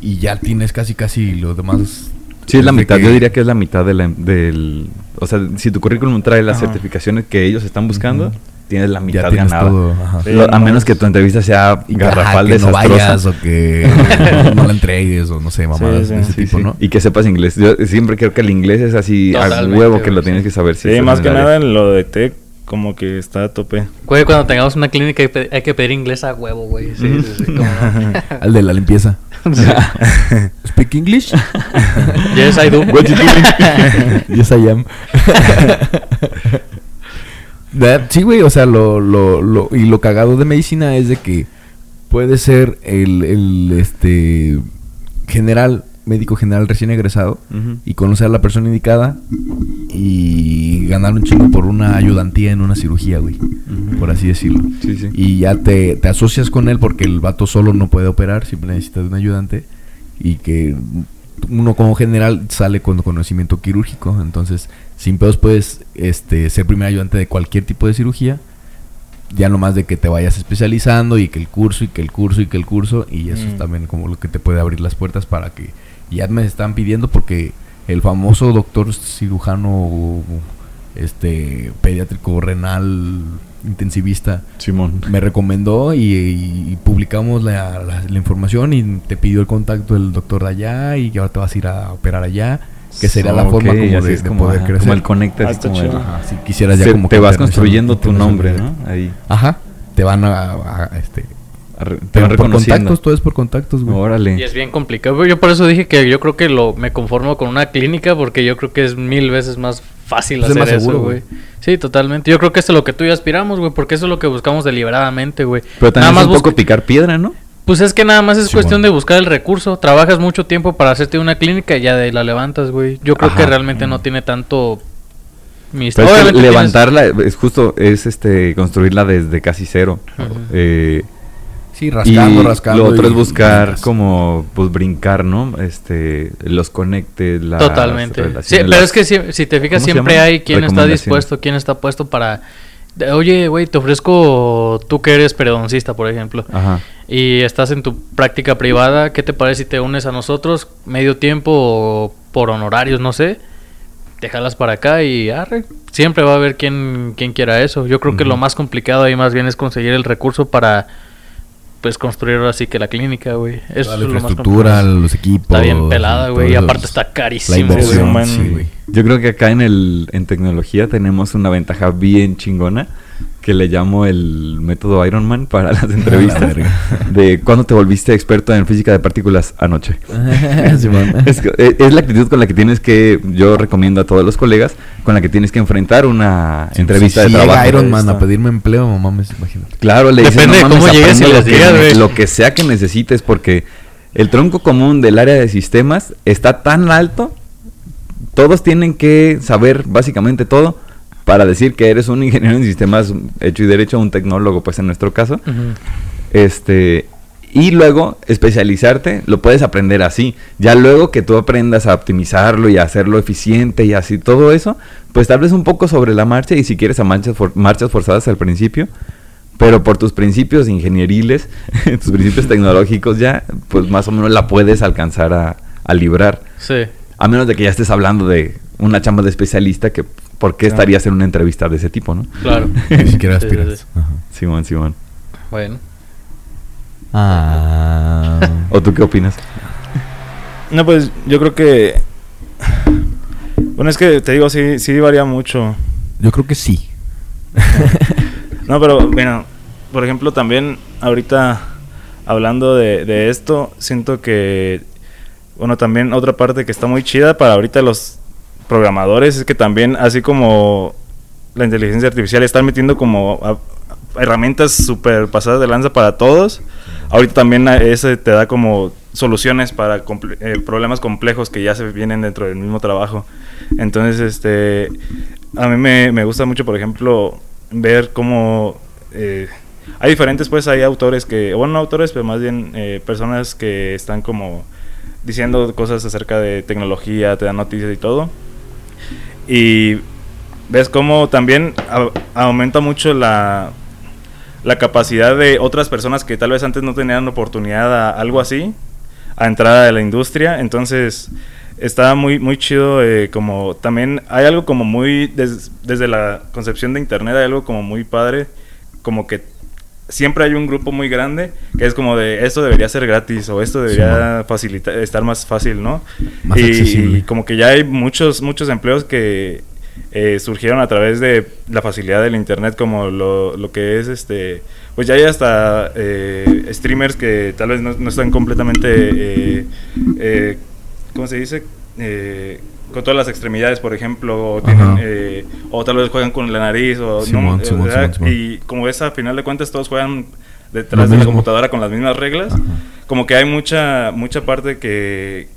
y ya tienes casi casi lo demás. Sí, es la mitad, que- yo diría que es la mitad de la- del... O sea, si tu currículum trae las Ajá. certificaciones que ellos están buscando. Tienes la ya mitad tienes ganada. todo. Lo- a no, menos que tu entrevista sea garrafal, que no vayas o que no la entregues o no sé, mamadas Sí, de ese Sí, tipo, sí. ¿no? Y que sepas inglés. Yo siempre creo que el inglés es así a Totalmente, huevo que lo sí. tienes que saber. si Sí, más que nada en lo de tech, como que está a tope. Güey, cuando tengamos una clínica hay, que pedir inglés a huevo, güey. Sí, sí, sí. Al de la limpieza. Speak English? yes, I do. What you doing? yes, I am. That- sí, güey, o sea, lo, lo, lo, y lo cagado de medicina es de que puede ser el, el este general, médico general recién egresado y conocer a la persona indicada y ganar un chingo por una ayudantía en una cirugía, güey, por así decirlo. Sí, sí. Y ya te, te asocias con él porque el vato solo no puede operar, siempre necesita de un ayudante. Y que uno como general sale con conocimiento quirúrgico. Entonces, sin pedos puedes este, ser primer ayudante de cualquier tipo de cirugía. Ya nomás de que te vayas especializando y que el curso y que el curso y que el curso. Y eso es Mm. también como lo que te puede abrir las puertas para que... Ya me están pidiendo porque el famoso doctor cirujano este pediátrico renal intensivista Simón. me recomendó y, y publicamos la, la- la información y te pidió el contacto del doctor de allá y que ahora te vas a ir a operar allá, que sería la forma como de, es de como, poder ajá, crecer. Como el conecte. Ah, como el-. Ajá, si quisieras ya Se- como te vas construyendo tu nombre. Ahí. Ajá, te van a, a- a, este A re- Te van por contactos, todo es por contactos, güey. Órale. Y es bien complicado. Yo por eso dije que yo creo que lo me conformo con una clínica porque yo creo que es mil veces más fácil Es hacer más eso, güey. Sí, totalmente. Yo creo que esto es lo que tú y yo aspiramos, güey, porque eso es lo que buscamos deliberadamente, güey. Pero también Nada es un poco picar piedra, ¿no? Pues es que nada más es Sí, cuestión bueno. de buscar el recurso. Trabajas mucho tiempo para hacerte una clínica y ya de ahí la levantas, güey. Yo creo que realmente no tiene tanto mis- Pero es que Obviamente tienes- levantarla es justo, es este construirla desde casi cero. Eh, Sí, rascando, y rascando. Lo otro y- es buscar como pues brincar, ¿no? Este, los conectes, las Totalmente. Sí, pero las- es que si, si te fijas, ¿cómo se siempre hay quien está dispuesto, quien está puesto para. Oye, güey, te ofrezco tú que eres periodoncista, por ejemplo, Ajá. y estás en tu práctica privada. ¿Qué te parece si te unes a nosotros medio tiempo o por honorarios, no sé? Te jalas para acá y arre. Siempre va a haber quien, quien quiera eso. Yo creo que lo más complicado ahí más bien es conseguir el recurso para pues construir ahora sí que la clínica, güey. Eso Toda es la lo más infraestructura, los equipos. Está bien pelada, güey. Y aparte es- está La carísimo, sí, güey. Yo creo que acá en el en tecnología tenemos una ventaja bien chingona que le llamo el método Ironman para las entrevistas. de cuándo te volviste experto en física de partículas anoche. Es, eh, es la actitud con la que tienes que, yo recomiendo a todos los colegas, con la que tienes que enfrentar una entrevista si de llega trabajo. Iron Man a pedirme empleo, mamá, me imagínate. Claro, le dices, Depende "No de cómo mames, llegues les lo que digas, ne- güey". Lo que sea que necesites, porque el tronco común del área de sistemas está tan alto, todos tienen que saber básicamente todo para decir que eres un ingeniero en sistemas hecho y derecho, un tecnólogo, pues en nuestro caso. Este, y luego especializarte, lo puedes aprender así. Ya luego que tú aprendas a optimizarlo y a hacerlo eficiente y así todo eso, pues tal vez un poco sobre la marcha y si quieres a marchas, for- marchas forzadas al principio, pero por tus principios ingenieriles, tus principios tecnológicos ya, pues más o menos la puedes alcanzar a, a librar. Sí. A menos de que ya estés hablando de una chamba de especialista que, ¿por qué Claro. estarías en una entrevista de ese tipo, no? Claro. Ni siquiera Sí, sí, aspiras. sí. Ajá. Simón, Simón. Bueno. Ah. ¿O tú qué opinas? No, pues yo creo que. Bueno, es que te digo, sí, sí varía mucho. Yo creo que sí. No, pero bueno, por ejemplo, también ahorita hablando de, de esto, siento que, bueno, también otra parte que está muy chida para ahorita los programadores es que también, así como la inteligencia artificial, están metiendo como herramientas súper pasadas de lanza para todos. Ahorita también ese te da como soluciones para eh, problemas complejos que ya se vienen dentro del mismo trabajo. Entonces, este, a mí me, me gusta mucho, por ejemplo, ver cómo eh, hay diferentes, pues hay autores que, bueno, no autores, pero más bien eh, personas que están como diciendo cosas acerca de tecnología, te dan noticias y todo. Y ves cómo también aumenta mucho la, la capacidad de otras personas que tal vez antes no tenían oportunidad a algo así, a entrar a la industria. Entonces, está muy, muy chido. eh, como también hay algo como muy, des- desde la concepción de Internet, hay algo como muy padre, como que siempre hay un grupo muy grande que es como de esto debería ser gratis o esto debería facilitar estar más fácil, ¿no? Más y, accesible. y como que ya hay muchos muchos empleos que eh, surgieron a través de la facilidad del internet como lo, lo que es este pues ya hay hasta eh, streamers que tal vez no, no están completamente eh, eh, ¿cómo se dice? Eh, con todas las extremidades, por ejemplo, o, tienen, eh, o tal vez juegan con la nariz, o Simón, no, Simón. Simón, Simón. y como es a final de cuentas todos juegan detrás de la computadora con las mismas reglas, Ajá. como que hay mucha mucha parte que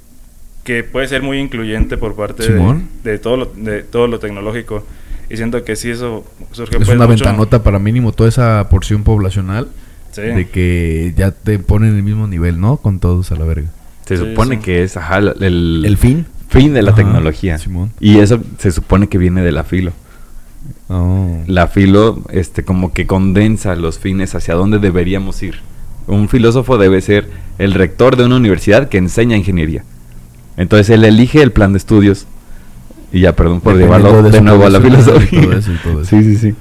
que puede ser muy incluyente por parte de, de todo lo, de todo lo tecnológico y siento que sí eso surge Es pues, una mucho- ventanota para mínimo toda esa porción poblacional Sí. de que ya te ponen en el mismo nivel, ¿no? Con todos a la verga. Se Sí, supone sí. que es ajá, el ¿El fin? Fin de la Ajá, tecnología. Simón. Y eso se supone que viene de la filo. Oh. La filo, este, como que condensa los fines hacia dónde deberíamos ir. Un filósofo debe ser el rector de una universidad que enseña ingeniería. Entonces él elige el plan de estudios. Y ya, perdón por llevarlo de nuevo a la filosofía. todo eso y todo eso. Sí, sí, sí.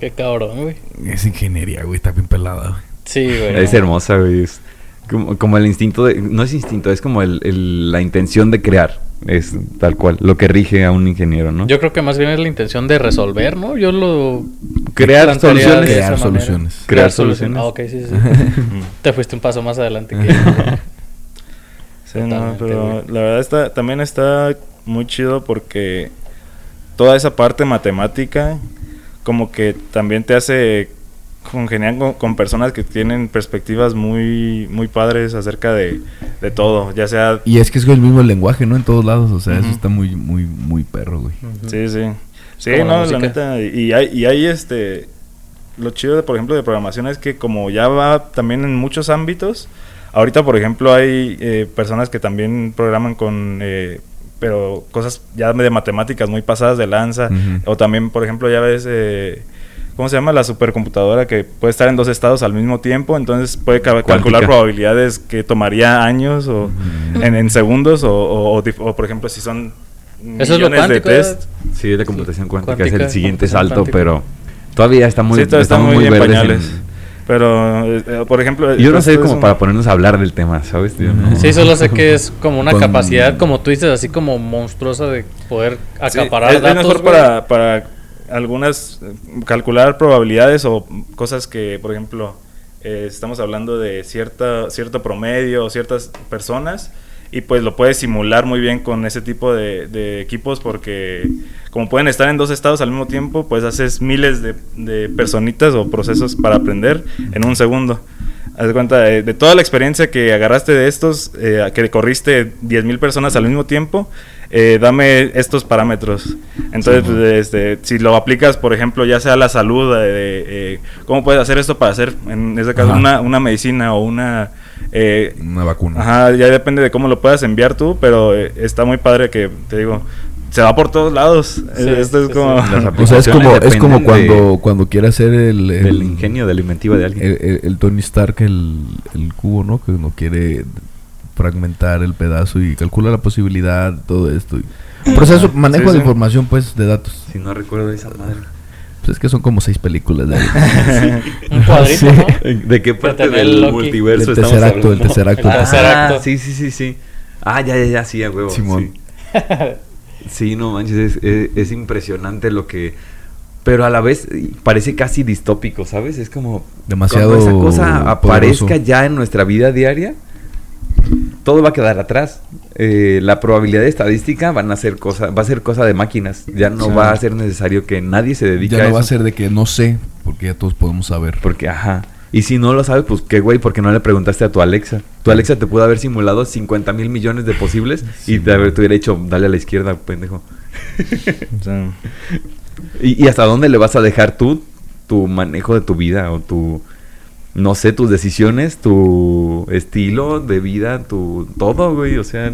Qué cabrón, güey. Es ingeniería, güey, está bien pelada, güey. Sí, güey. Es hermosa, güey. Es como, como el instinto de... No es instinto, es como el- el- la intención de crear. Es tal cual, lo que rige a un ingeniero, ¿no? Yo creo que más bien es la intención de resolver, ¿no? Yo lo. Crear soluciones. Crear soluciones. Crear soluciones. Ah, ok, sí, sí. Te fuiste un paso más adelante que yo. Sí, no, pero la verdad está, también está muy chido porque toda esa parte matemática como que también te hace congeniar con, con personas que tienen perspectivas muy muy padres acerca de, de todo, ya sea... Y es que es el mismo lenguaje, ¿no? En todos lados, o sea, eso está muy, muy, muy perro, güey. Sí, sí. Sí, la no, la, neta. Y hay, y hay este... Lo chido, de, por ejemplo, de programación es que como ya va también en muchos ámbitos, ahorita, por ejemplo, hay eh, personas que también programan con... eh, pero cosas ya de matemáticas muy pasadas de lanza. O también, por ejemplo, ya ves... eh, ¿Cómo se llama? La supercomputadora que puede estar en dos estados al mismo tiempo, entonces puede ca- calcular Cuántica. probabilidades que tomaría años o en, en segundos o, o- o o, por ejemplo, si son Eso es lo millones de test. Sí, es de computación cuántica, es cuántica, el siguiente salto, cuántica. pero todavía está muy, sí, todavía está muy, en verdes pañales. Pero, eh, eh, por ejemplo... Yo no sé es como un- para ponernos a hablar del tema, ¿sabes? Yo no- Sí, solo sé que es como una Con- capacidad, como tú dices, así como monstruosa de poder Sí, acaparar es, es datos. mejor güey. para, para algunas... eh, Calcular probabilidades o cosas que, por ejemplo, eh, estamos hablando de cierta, cierto promedio o ciertas personas y pues lo puedes simular muy bien con ese tipo de, de equipos porque como pueden estar en dos estados al mismo tiempo, pues haces miles de, de personitas o procesos para aprender en un segundo. Haz de cuenta, de, de toda la experiencia que agarraste de estos, eh, que corriste 10.000 personas al mismo tiempo, eh, dame estos parámetros. Entonces, Sí, pues, este, si lo aplicas, por ejemplo, ya sea la salud, eh, eh, ¿cómo puedes hacer esto para hacer, en este caso, una, una medicina o una... eh, Una vacuna. Ajá, ya depende de cómo lo puedas enviar tú, pero eh, está muy padre que, te digo, se va por todos lados. Sí, Esto es sí, como... sí. Las O sea, es como, es como Dependen cuando, de- cuando quiere hacer el, el- del ingenio, de la inventiva de alguien. el, el- el Tony Stark, el, el cubo, ¿no? Que no quiere fragmentar el pedazo y calcula la posibilidad, todo esto. y- Proceso, manejo Sí, de sí. información, pues, de datos. si no recuerdo esa madre. Pues es que son como seis películas de ahí. Un cuadrito, Sí. ¿no? ¿De qué parte del Loki. multiverso El estamos tercer acto, el tercer acto. El tercer Ah, acto. Sí, sí, sí, sí. Ah, ya, ya, ya, sí, a huevo. Simón. Sí. Sí, no manches, es, es- es impresionante lo que pero a la vez eh, parece casi distópico, ¿sabes? Es como Demasiado cuando esa cosa aparezca poderoso. ya en nuestra vida diaria, todo va a quedar atrás. Eh, la probabilidad estadística van a ser cosa, va a ser cosa de máquinas. Ya no va a ser necesario que nadie se dedique Ya a no eso. va a ser de que no sé, porque ya todos podemos saber. Porque, ajá. Y si no lo sabes, pues qué güey, porque no le preguntaste a tu Alexa. Tu Alexa te pudo haber simulado 50 mil millones de posibles y te, haber- te hubiera dicho, dale a la izquierda, pendejo. O sea, ¿Y, y hasta dónde le vas a dejar tú tu manejo de tu vida o tu, no sé, tus decisiones, tu estilo de vida, tu todo, güey? O sea,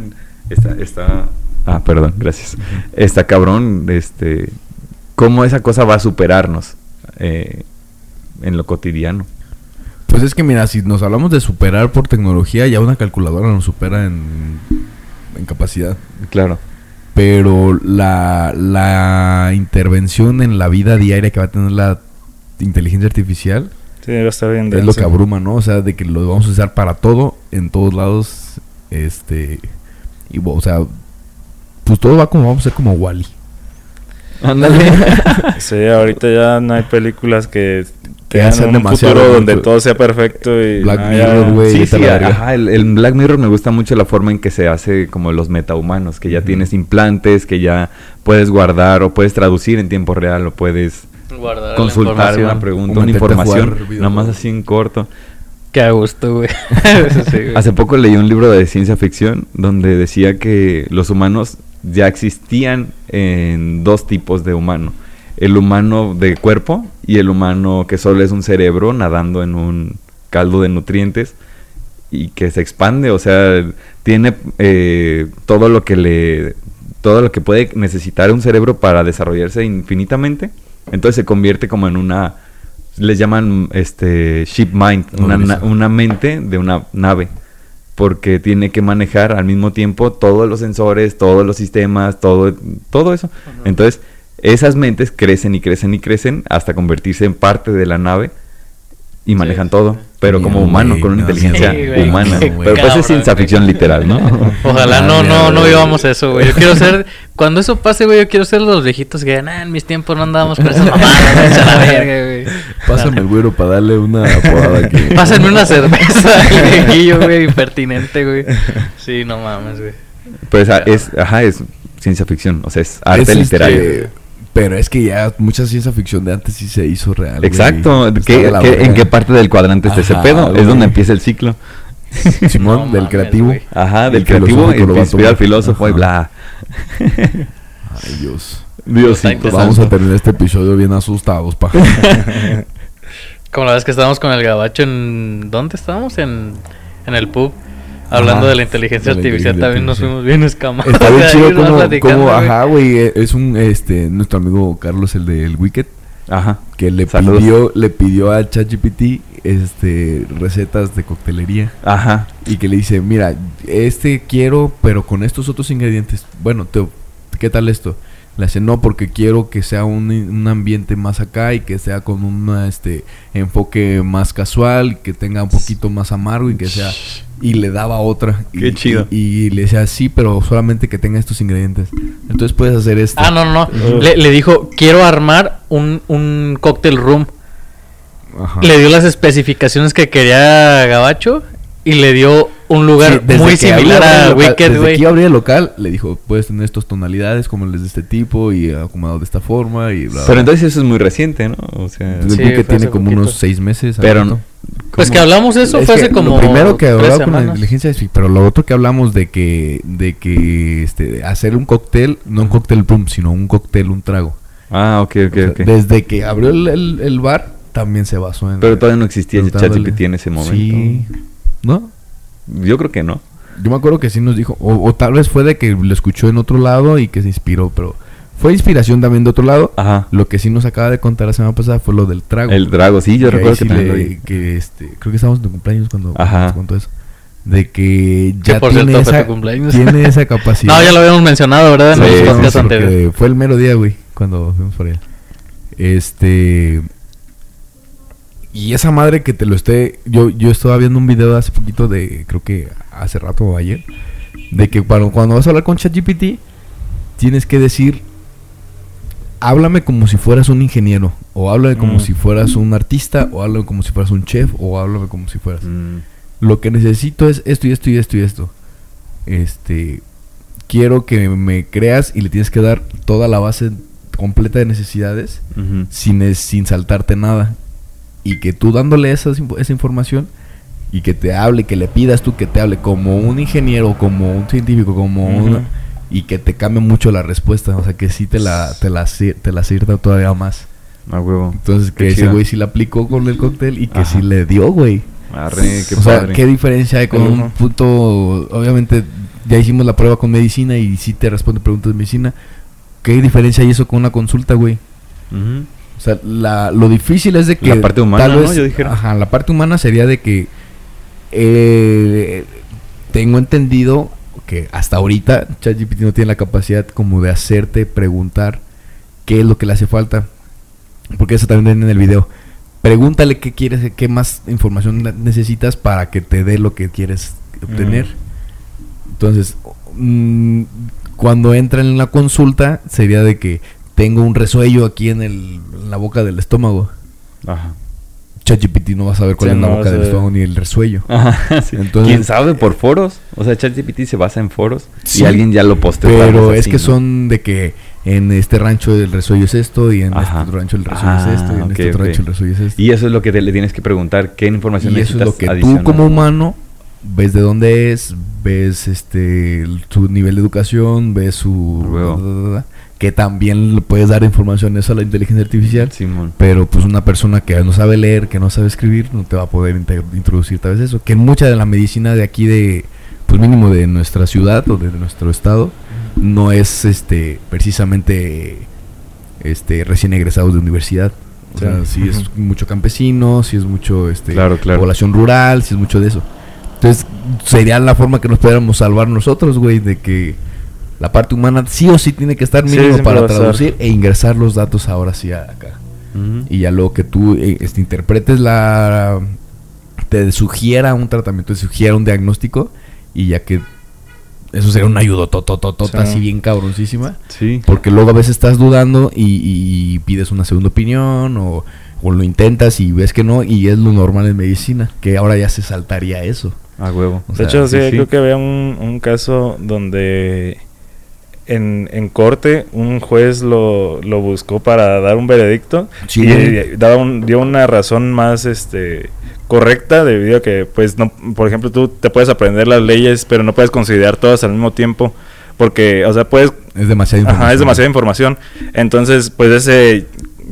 está, está... Ah, perdón, gracias. Está cabrón, este... ¿Cómo esa cosa va a superarnos eh, en lo cotidiano? Pues es que mira, si nos hablamos de superar por tecnología, ya una calculadora nos supera en, en capacidad. Claro. Pero la, la intervención en la vida diaria que va a tener la inteligencia artificial sí, va a estar bien es lo que abruma, ¿no? O sea, de que lo vamos a usar para todo, en todos lados, este... Y, o sea, pues todo va como, vamos a ser como Wally. Ándale. Sí, ahorita ya no hay películas que Que tengan hacen un demasiado futuro donde todo sea perfecto y Black no, Mirror, güey. Sí, sí, ajá, el, el Black Mirror me gusta mucho la forma en que se hace como los metahumanos, que ya tienes implantes, que ya puedes guardar o puedes traducir en tiempo real o puedes Guardar consultar una pregunta, una información, nada más así en corto. Qué a gusto, güey. Sí, güey. Hace poco leí un libro de ciencia ficción donde decía que los humanos ya existían en dos tipos de humano. El humano de cuerpo y el humano que solo es un cerebro nadando en un caldo de nutrientes y que se expande, o sea, tiene eh, todo lo que le todo lo que puede necesitar un cerebro para desarrollarse infinitamente. Entonces se convierte como en una les llaman este ship mind, una, una mente de una nave porque tiene que manejar al mismo tiempo todos los sensores, todos los sistemas, todo todo eso. Entonces, esas mentes crecen y crecen y crecen hasta convertirse en parte de la nave y manejan sí, todo, sí. Pero como humano, güey, con una inteligencia sí, güey, humana. qué Pero pues es ciencia güey. ficción literal, ¿no? Ojalá no, no, no vivamos eso, güey. Yo quiero ser, cuando eso pase, güey, yo quiero ser los viejitos que digan, ah, en mis tiempos no andábamos con esas mamadas, güey, echa la verga, güey. Pásame el güero para darle una podada aquí. Pásenme una cerveza, viejillo, güey, impertinente, güey. Sí, no mames, güey. Pues ah, es, ajá, es ciencia ficción, o sea, es arte Es, este, literario. Pero es que ya mucha ciencia ficción de antes sí se hizo real. Exacto, Está ¿qué- de la qué- verga. ¿en qué parte del cuadrante está ese pedo? güey. Es donde empieza el ciclo. Simón, No del creativo. güey. Ajá, El del creativo va a inspira al filósofo y Ajá. bla. Ay, Dios. Diosito. Está Vamos a terminar este episodio bien asustados, pa. Como la vez que estábamos con el gabacho en... ¿Dónde estábamos? En, en el pub. Hablando Ajá, de la inteligencia de la artificial, inteligencia también nos fuimos bien escamados. Está bien chido como, como, ajá, güey, es un, este, nuestro amigo Carlos, el del Wicked, Ajá. que le Saludos. pidió, le pidió a ChatGPT, este, recetas de coctelería. Ajá. Y que le dice, mira, este quiero, pero con estos otros ingredientes. Bueno, te, ¿qué tal esto? Le dice, no, porque quiero que sea un, un ambiente más acá y que sea con un este, enfoque más casual, que tenga un poquito más amargo y que sea... Y le daba otra. Y, Qué chido. Y, y le decía, sí, pero solamente que tenga estos ingredientes. Entonces puedes hacer esto. Ah, no, no, no. Le, le dijo, quiero armar un, un cocktail room. Ajá. Le dio las especificaciones que quería Gabacho y le dio un lugar Sí, desde muy que similar el a local- Wicked, Desde güey. que iba a abrir el local, le dijo, puedes tener estas tonalidades como les de este tipo y acomodado de esta forma y bla, Pero bla. entonces eso es muy reciente, ¿no? O sea, el Sí, Wicked fue tiene como poquito. unos seis meses. pero ahorita. Pues que hablamos eso Es fue hace como. lo primero que hablaba con la inteligencia pero lo otro que hablamos de que de que este hacer un cóctel no un cóctel room sino un cóctel un trago Ah, ok, ok, O sea, ok. desde que abrió el, el- el bar también se basó en Pero todavía no existía ChatGPT en ese momento. sí no Yo creo que no. yo me acuerdo que sí nos dijo o, o tal vez fue de que lo escuchó en otro lado y que se inspiró pero fue inspiración también de otro lado Ajá. lo que sí nos acaba de contar la semana pasada fue lo del trago El drago, sí, yo Que recuerdo sí que también le- lo que, este, creo que estábamos en tu cumpleaños cuando Ajá. nos contó eso. De que Que ya por tiene, cierto fue esa, tu cumpleaños. tiene esa capacidad. No, ya lo habíamos mencionado, ¿verdad? En Sí, los sí, podcasts sí, anteriores. Fue el mero día, güey, cuando fuimos por allá. Este. Y esa madre que te lo esté. Yo, yo estaba viendo un video hace poquito de. Creo que hace rato o ayer. De que cuando, cuando vas a hablar con ChatGPT. Tienes que decir. háblame como si fueras un ingeniero, o háblame como Mm. si fueras un artista, o háblame como si fueras un chef, o háblame como si fueras. Mm, Lo que necesito es esto y esto y esto y esto. Este, quiero que me creas y le tienes que dar toda la base completa de necesidades sin, es- sin saltarte nada. Y que tú dándole esa, esa información y que te hable, que le pidas tú que te hable como un ingeniero, como un científico, como un... Y que te cambie mucho la respuesta, o sea, que sí te la, te la, te la sirva todavía más. A huevo. Entonces, que ese güey sí la aplicó con el cóctel y que Ajá. sí le dio, güey. Arre, qué o sea. ¿qué diferencia hay con un punto? Obviamente, ya hicimos la prueba con medicina y sí te responde preguntas de medicina. ¿Qué diferencia hay eso con una consulta, güey? Ujú. O sea, la, lo difícil es de que. La parte humana, ¿no? Yo dijera. Ajá, la parte humana sería de que. eh, tengo entendido que hasta ahorita ChatGPT no tiene la capacidad como de hacerte preguntar qué es lo que le hace falta. Porque eso también viene en el video. Pregúntale qué quieres, qué más información ne- necesitas para que te dé lo que quieres obtener. Entonces, mm, cuando entra en la consulta, sería de que tengo un resuello aquí en, el, en la boca del estómago. Ajá. ChatGPT no va a saber cuál Sí, es la no, boca del estómago ni el resuello. Ajá, sí. Entonces- ¿Quién sabe por foros? O sea, ChatGPT se basa en foros Sí, y alguien ya lo posteó. Pero es así, que ¿no? son de que en este rancho el resuello es esto y en Ajá. este otro rancho el resuello Ah, es esto y en este ok, otro ok. rancho el resuello es esto. Y eso es lo que te- le tienes que preguntar. ¿Qué información Y eso es lo que tú adicional? como humano ves de dónde es, ves este su nivel de educación, ves su. Que también le puedes dar información eso a la inteligencia artificial. Simón. Pero pues una persona que no sabe leer, que no sabe escribir, no te va a poder introducir tal vez eso. Que mucha de la medicina de aquí de, pues mínimo de nuestra ciudad o de nuestro estado, no es este precisamente este recién egresados de universidad. O Sí. sea, sí es mucho campesino, sí es mucho este Claro, claro. población rural, sí es mucho de eso. Entonces, sería la forma que nos pudiéramos salvar nosotros, güey, de que la parte humana sí o sí tiene que estar mínimo para traducir e ingresar los datos ahora sí a- acá. Y ya luego que tú eh, este, interpretes la... Te sugiera un tratamiento, te sugiera un diagnóstico y ya que... Eso sería una ayuda totototota Sí. así bien cabroncísima. Sí. Porque luego a veces estás dudando y, y pides una segunda opinión o, o lo intentas y ves que no y es lo normal en medicina. Que ahora ya se saltaría eso. A huevo. O De sea, hecho, sí, sí, sí. creo que había un, un caso donde en, en corte un juez lo, lo buscó para dar un veredicto Sí, y daba un- dio una razón más este correcta debido a que pues no por ejemplo tú te puedes aprender las leyes pero no puedes considerar todas al mismo tiempo porque o sea puedes Es demasiada información. Ajá, es demasiada información. Entonces, pues ese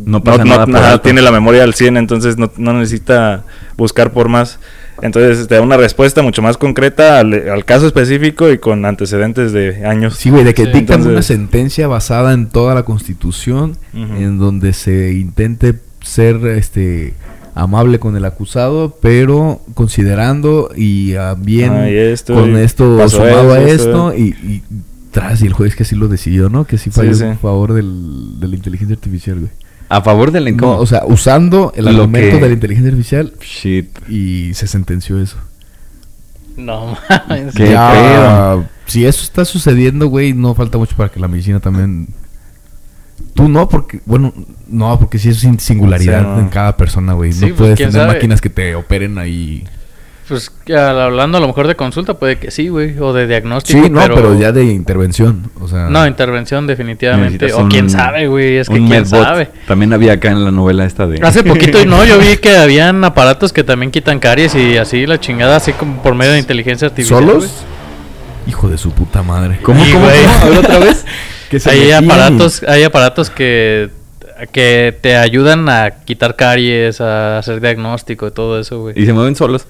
No pasa nada tiene la memoria al 100, entonces no, no necesita buscar por más. Entonces te da una respuesta mucho más concreta al, al caso específico y con antecedentes de años. Sí, güey, de que Sí. dictan una sentencia basada en toda la constitución, en donde se intente ser este amable con el acusado, pero considerando y ah, bien Ah, y esto, con y esto sumado a esto y, y tras y el juez que sí lo decidió, ¿no? Que sí fue Sí, a sí. favor del, de la inteligencia artificial, güey. A favor del No, o sea, usando el Lo argumento que- de la inteligencia artificial Shit. y se sentenció eso. No mames. ¿Qué Ya, si eso está sucediendo, güey, no falta mucho para que la medicina también. Tú no, porque, bueno, no, porque sí es sin- singularidad en cada persona, güey. Sí, no pues, puedes tener sabe. máquinas que te operen ahí. Pues hablando a lo mejor de consulta, puede que sí, güey. O de diagnóstico. Sí, no, pero... ya de intervención. O sea, No, intervención definitivamente. O un- quién sabe, güey. Es que quién sabe. También había acá en la novela esta de... Hace poquito, no, yo vi que habían aparatos que también quitan caries y así la chingada, así como por medio de inteligencia artificial. ¿Solos? Hijo de su puta madre. ¿Cómo, Sí, cómo, cómo? A ver, otra vez. Que se Hay y- aparatos, hay aparatos que, que te ayudan a quitar caries, a hacer diagnóstico y todo eso, güey. Y se mueven solos.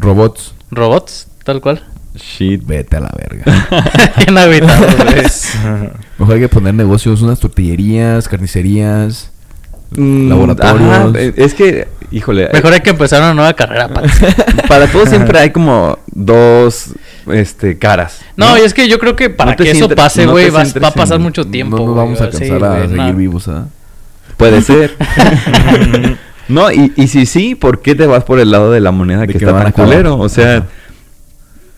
Robots. Robots, tal cual. Shit. Vete a la verga. Bien. Mejor hay que poner negocios, unas tortillerías, carnicerías. Mm, Laboratorios. ajá, eh, es que, híjole. Mejor hay que empezar una nueva carrera, Pat. Para todo siempre hay como dos este, caras. No, y es que yo creo que para No que eso pase, güey, va, a pasar en- mucho tiempo. no nos vamos a Sí, cansar a seguir vivos, ¿ah? Puede ser. No, y, y si sí, ¿por qué te vas por el lado de la moneda De que, que está tan culero? O sea, Ajá.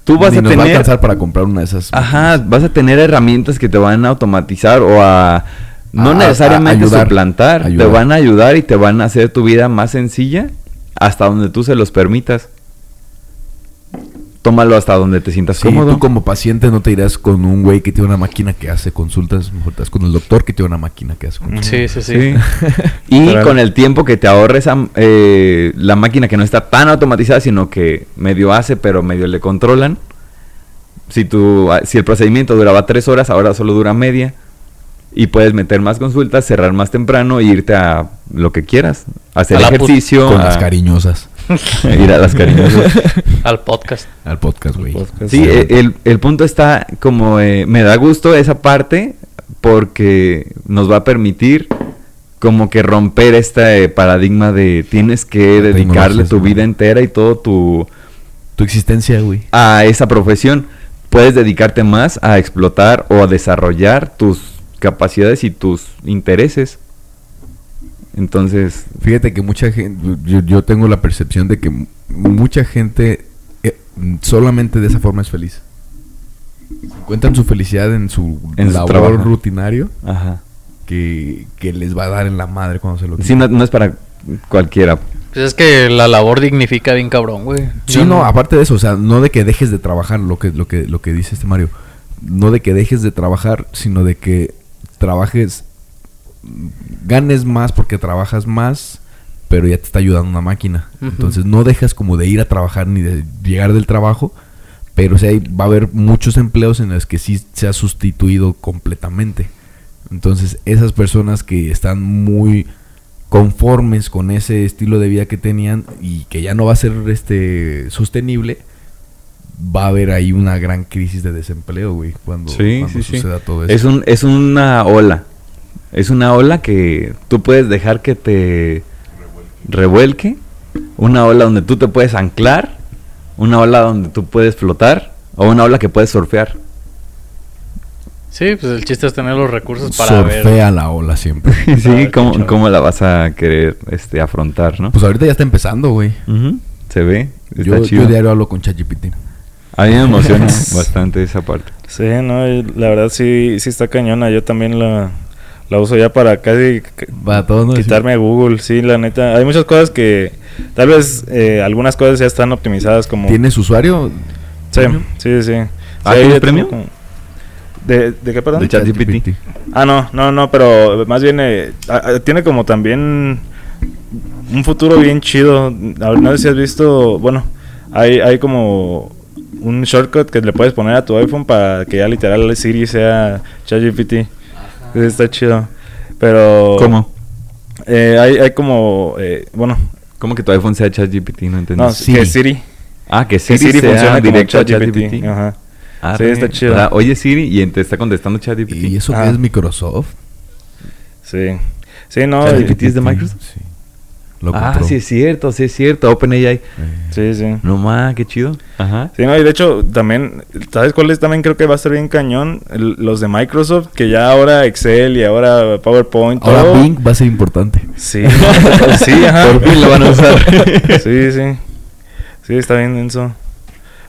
tú vas Ni a nos va a tener... alcanzar para comprar una de esas. Ajá, vas a tener herramientas que te van a automatizar o a No a- a- necesariamente ayudar, suplantar, ayudar. te van a ayudar y te van a hacer tu vida más sencilla hasta donde tú se los permitas. Tómalo hasta donde te sientas Sí, cómodo. tú como paciente no te irás con un güey que tiene una máquina que hace consultas, mejor te vas con el doctor que tiene una máquina que hace consultas. Sí, sí, sí. Sí. y Claro. con el tiempo que te ahorres a- eh, la máquina que no está tan automatizada, sino que medio hace, pero medio le controlan. Si, tu, si el procedimiento duraba tres horas, ahora solo dura media. Y puedes meter más consultas, cerrar más temprano e irte a lo que quieras. Hacer A ejercicio. Con a- las cariñosas Ir a las cariñosas. Al podcast. al podcast, güey. Sí, eh, el, el punto está como eh, me da gusto esa parte porque nos va a permitir como que romper este paradigma de tienes que La dedicarle tu vida entera y todo tu Tu existencia, güey. a esa profesión. Puedes dedicarte más a explotar o a desarrollar tus capacidades y tus intereses. Entonces, Fíjate que mucha gente, yo, yo tengo la percepción de que mucha gente eh, solamente de esa forma es feliz. Encuentran su felicidad en su En su labor trabajo. rutinario ajá. que, que les va a dar en la madre cuando se lo Sí, no, no es para cualquiera. Pues es que la labor dignifica bien cabrón, güey. Sí, Yo no, aparte de eso, o sea, no de que dejes de trabajar, lo que, lo que, lo que dice este Mario, no de que dejes de trabajar, sino de que trabajes, ganes más porque trabajas más, pero ya te está ayudando una máquina. Entonces no dejas como de ir a trabajar ni de llegar del trabajo, pero o sea, va a haber muchos empleos en los que sí se ha sustituido completamente. Entonces esas personas que están muy conformes con ese estilo de vida que tenían y que ya no va a ser este sostenible, va a haber ahí una gran crisis de desempleo, güey, cuando, Sí, cuando sí, sí. suceda todo eso. Es, un, es una ola. Es una ola que tú puedes dejar que te revuelque. Una ola donde tú te puedes anclar. Una ola donde tú puedes flotar. O una ola que puedes surfear. Sí, pues el chiste es tener los recursos para ver. Surfea la ola siempre. sí, ver, ¿cómo, cómo la vas a querer este, afrontar, no? Pues ahorita ya está empezando, güey. Se ve. Está Yo, chido. yo diario hablo con ChatGPT. A mí me emociona bastante esa parte. Sí, no, la verdad sí, sí está cañona. Yo también la, la uso ya para casi quitarme a Google. Sí, la neta. Hay muchas cosas que tal vez eh, algunas cosas ya están optimizadas como... ¿Tienes usuario? Sí, sí, sí. ¿Ah, Sí, premio? como- ¿De, ¿De qué, perdón? De ChatGPT. Ah, no, no, no, pero más bien eh, tiene como también un futuro bien chido. No sé si has visto, bueno, hay, hay como un shortcut que le puedes poner a tu iPhone para que ya literal Siri sea ChatGPT. Está chido. Pero... ¿Cómo? Eh, hay, hay como, eh, bueno, ¿Cómo que tu iPhone sea ChatGPT? No entendí. no, Siri. que Siri. Ah, que Que Siri, Siri sea funciona directo a ChatGPT. Ajá. Ah, Sí, está chido. o sea, Oye Siri y te está contestando ChatGPT. ¿Y eso Ah. qué es Microsoft? Sí. Sí, no. ChatGPT es de Microsoft? Sí. Lo ah, compró. sí es cierto, sí es cierto. OpenAI. Eh, Sí, sí. No más, qué chido. Ajá. Sí, no, y de hecho, también, ¿sabes cuáles también creo que va a estar bien cañón? El- los de Microsoft, que ya ahora Excel y ahora PowerPoint, Ahora todo. Bing va a ser importante. Sí, sí, ajá. Por fin lo van a usar. Sí, sí. Sí, está bien denso.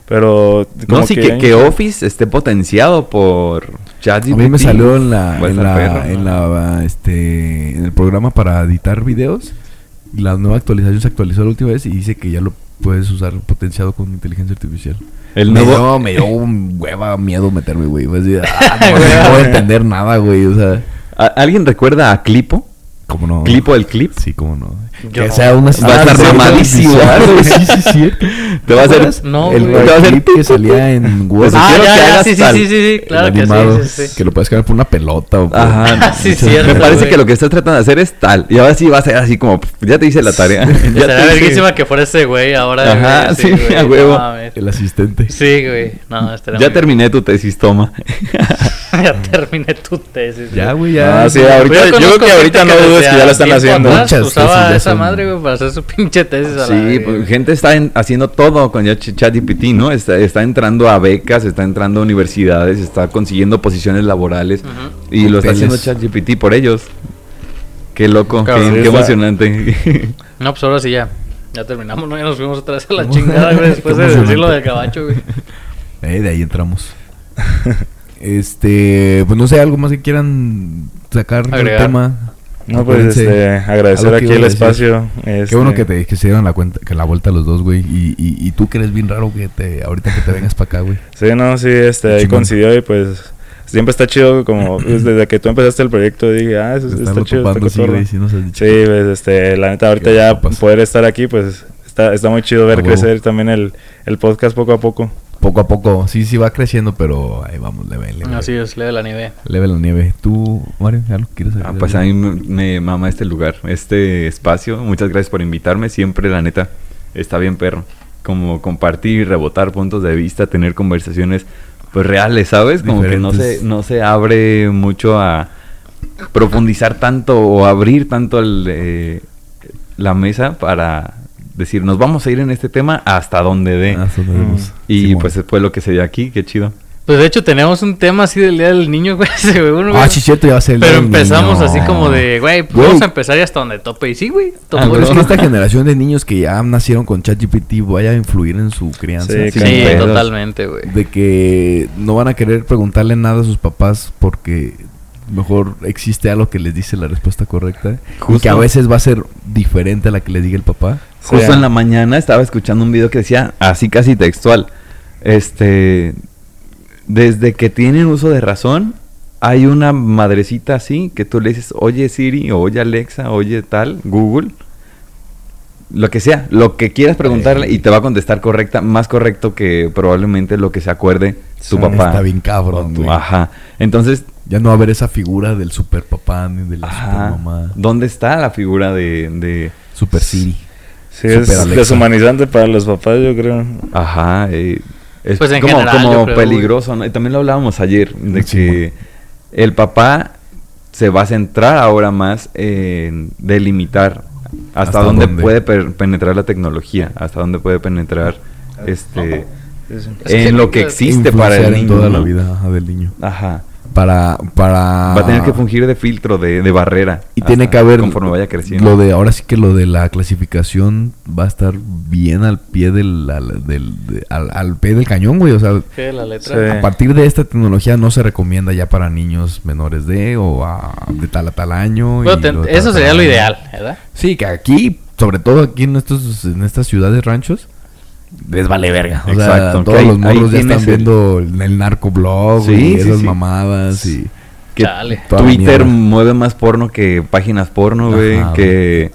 Pero. no, sí, que, que Office esté potenciado por ChatGPT. A mí me salió en la, a en la, perro, en ¿no? la, este, en el programa para editar videos. La nueva actualización se actualizó la última vez y dice que ya lo puedes usar potenciado con inteligencia artificial. El me, nuevo... dio, me dio un hueva miedo meterme, güey. Así, ah, no, no puedo entender nada, güey. O sea, ¿A- ¿Alguien recuerda a Clipo? ¿Cómo no? ¿Clipo el clip? Sí, cómo no. Yo que no. sea una Va a estar mamadísimo. Sí, sí, sí. Te va a hacer... No, el, güey. el Te va a hacer- clip que salía en Word. Ah, quiero ya, que ya, hagas sí, sí, sí, sí, sí, claro que animado, sí, sí, sí. Que lo puedes cambiar por una pelota o por- Ajá. Sí, cierto. Me parece güey. que lo que estás tratando de hacer es tal. Y ahora sí va a ser así como... Ya te hice la tarea. ya hice- verguísima que fuera ese güey ahora. Ajá, güey, sí, güey, a huevo. El asistente. Sí, güey. No, Ya terminé tu tesis, toma. ya terminé tu tesis. Ya, güey. ya. Ah, sí, ahorita, yo creo que ahorita no que ya lo están haciendo. atrás Muchas Usaba esa son- madre, güey, para hacer su pinche tesis a la Sí, verga, pues, gente está en- haciendo todo con ChatGPT, ¿no? Está, está entrando a becas, está entrando a universidades, está consiguiendo posiciones laborales y lo está haciendo ChatGPT por ellos. Qué loco, Claro, qué, sí, qué está- emocionante. No, pues ahora sí ya. Ya terminamos, ¿no? Ya nos fuimos otra vez a la chingada, güey, después de emocionante. decirlo del cabacho, güey. Eh, de ahí entramos. este, pues no sé, algo más que quieran sacar el Agregar. tema? No, pues este, agradecer aquí el a espacio. Qué este, bueno que, te, que se dieron la cuenta, que la vuelta los dos, güey. Y, y, y tú que eres bien raro que te, ahorita que te vengas para acá, güey. Sí, no, sí, este, ahí coincidió y pues siempre está chido como pues, desde que tú empezaste el proyecto dije, ah, eso está chido, está sí, güey, sí nos has dicho. Sí, pues este, la neta ahorita Qué ya poder estar aquí pues está, está muy chido ver A crecer también el, el podcast poco a poco. Poco a poco, sí, sí va creciendo, pero ahí vamos, leve, leve. Así es, le de la nieve. Leve la nieve. ¿Tú, Mario, algo quieres Ah, pues a mí me, me mama este lugar, este espacio. Muchas gracias por invitarme. Siempre, la neta, está bien perro. Como compartir, rebotar puntos de vista, tener conversaciones pues reales, ¿sabes? Como que no se, no se abre mucho a profundizar tanto o abrir tanto el, eh, la mesa para decir, nos vamos a ir en este tema hasta donde dé. Mm. y pues fue lo que se dio aquí, qué chido. Pues de hecho tenemos un tema así del Día del Niño, güey. uno, Ah, cierto, ya va a ser el Pero empezamos niño. así como de, güey, pues Güey. vamos a empezar y hasta donde tope. Y sí, güey. Ah, pero es que esta generación de niños que ya nacieron con ChatGPT vaya a influir en su crianza. Sí, totalmente, güey. De que no van a querer preguntarle nada a sus papás porque mejor existe algo que les dice la respuesta correcta. Y que a veces va a ser diferente a la que les diga el papá. Justo ah. en la mañana estaba escuchando un video que decía, así casi textual, este, desde que tienen uso de razón, hay una madrecita así que tú le dices, oye Siri, o oye Alexa, oye tal, Google, lo que sea, lo que quieras preguntarle y te va a contestar correcta, más correcto que probablemente lo que se acuerde tu papá. Está bien cabrón, o tu-. Ajá. Entonces, Ya no va a haber esa figura del super papá ni de la ajá, super mamá. ¿dónde está la figura de, de Super Siri. Sí, es Super Alexa. deshumanizante para los papás, yo creo. Ajá, eh, es Pues en como, general, como yo creo, peligroso, ¿no? Y también lo hablábamos ayer, de Sí, que el papá se va a centrar ahora más en delimitar hasta, ¿Hasta dónde, dónde? puede per- penetrar la tecnología, hasta dónde puede penetrar este Sí, sí. Es que en lo que existe para el niño. en toda la vida ajá, del niño. Ajá. Para, para... Va a tener que fungir de filtro, de, de barrera. Y tiene que haber conforme vaya creciendo. Lo de ahora sí que lo de la clasificación va a estar bien al pie del al, del- de- al, al pie del cañón, güey, o sea, ¿Qué? La letra. Sí. a partir de esta tecnología no se recomienda ya para niños menores de o a- de tal a tal año. Bueno, te- tal eso tal sería lo ideal, ¿verdad? Sí, que aquí, sobre todo aquí en estos en estas ciudades ranchos les vale verga. O sea, Exacto, todos ahí- los morros ya están el- viendo el, narcoblog Sí, y sí, esas sí. mamadas y Que Chale. toda la Twitter mueve más porno que páginas porno, güey. Que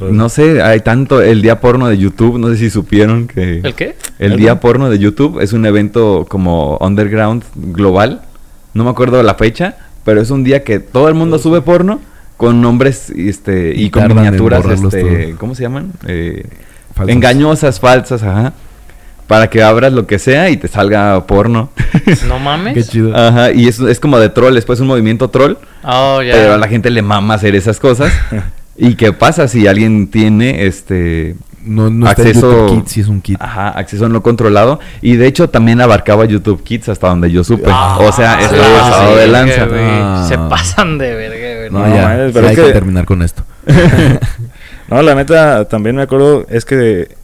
No sé, hay tanto el día porno de YouTube. No sé si supieron que ¿El qué? el ¿El día porno de YouTube es un evento como underground global. No me acuerdo la fecha, pero es un día que todo el mundo sube porno con nombres este y, Y con miniaturas este. ¿cómo se llaman? Eh, Falsas. engañosas, falsas, ajá. Para que abras lo que sea y te salga porno. No mames. Qué chido. Ajá, y es, es como de troll, después un movimiento troll. Oh, ya. Pero a la gente le mama hacer esas cosas. ¿Y qué pasa si alguien tiene este No, no está acceso en Kids, sí es un kit. Ajá, acceso no controlado y de hecho también abarcaba YouTube Kids hasta donde yo supe. Ah, o sea, está sí, pasado de lanza. güey. Ah. Se pasan de verga, güey. No, No, ya, mames, sí pero hay es que que- terminar con esto. No, la neta, también me acuerdo, es que...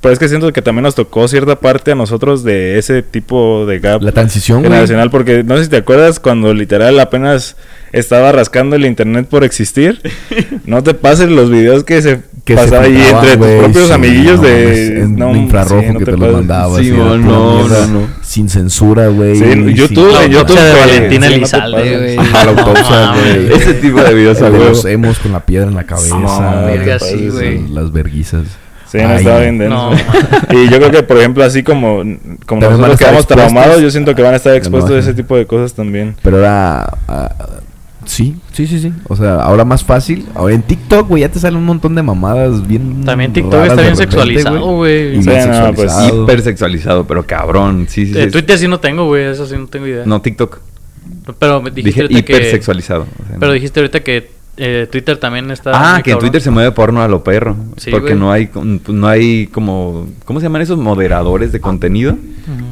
Pues es que siento que también nos tocó cierta parte a nosotros de ese tipo de gap La transición, güey. generacional, porque no sé si te acuerdas cuando literal apenas estaba rascando el internet por existir. no te pasen los videos que se Que pasaba ahí entre güey, tus propios sí, amiguillos no de... no, infrarrojo sí, no que te, los pases. mandabas. Sí, no, pura no, mierda, no, no. Sin censura, güey. Sí, en sin- YouTube, en YouTube, de güey, Valentina te Elizalde, güey. La autopsia, güey. Ese tipo de videos huevo. los emos con la piedra en la cabeza. Te güey. Las verguizas. Sí, no Ay, estaba bien denso. No, y yo creo que, por ejemplo, así como, como También nosotros quedamos traumados, yo siento que van a estar expuestos a ese tipo de cosas también. Pero era... ah, sí, sí, sí, sí. O sea, ahora más fácil. Ahora en TikTok, güey, ya te salen un montón de mamadas bien También TikTok raras está de bien repente, sexualizado, güey. Sí, no, pues, sexualizado. Hipersexualizado, pero cabrón. Sí, sí, Eh, sí. Twitter sí no tengo, güey. Eso sí no tengo idea. No, TikTok. Pero dijiste Dije ahorita que... hipersexualizado. sea, Pero no. dijiste ahorita que eh, Twitter también está... Ah, que en. Twitter se mueve porno a lo perro. Sí, porque güey. no hay con- no hay como ¿cómo se llaman esos moderadores de contenido?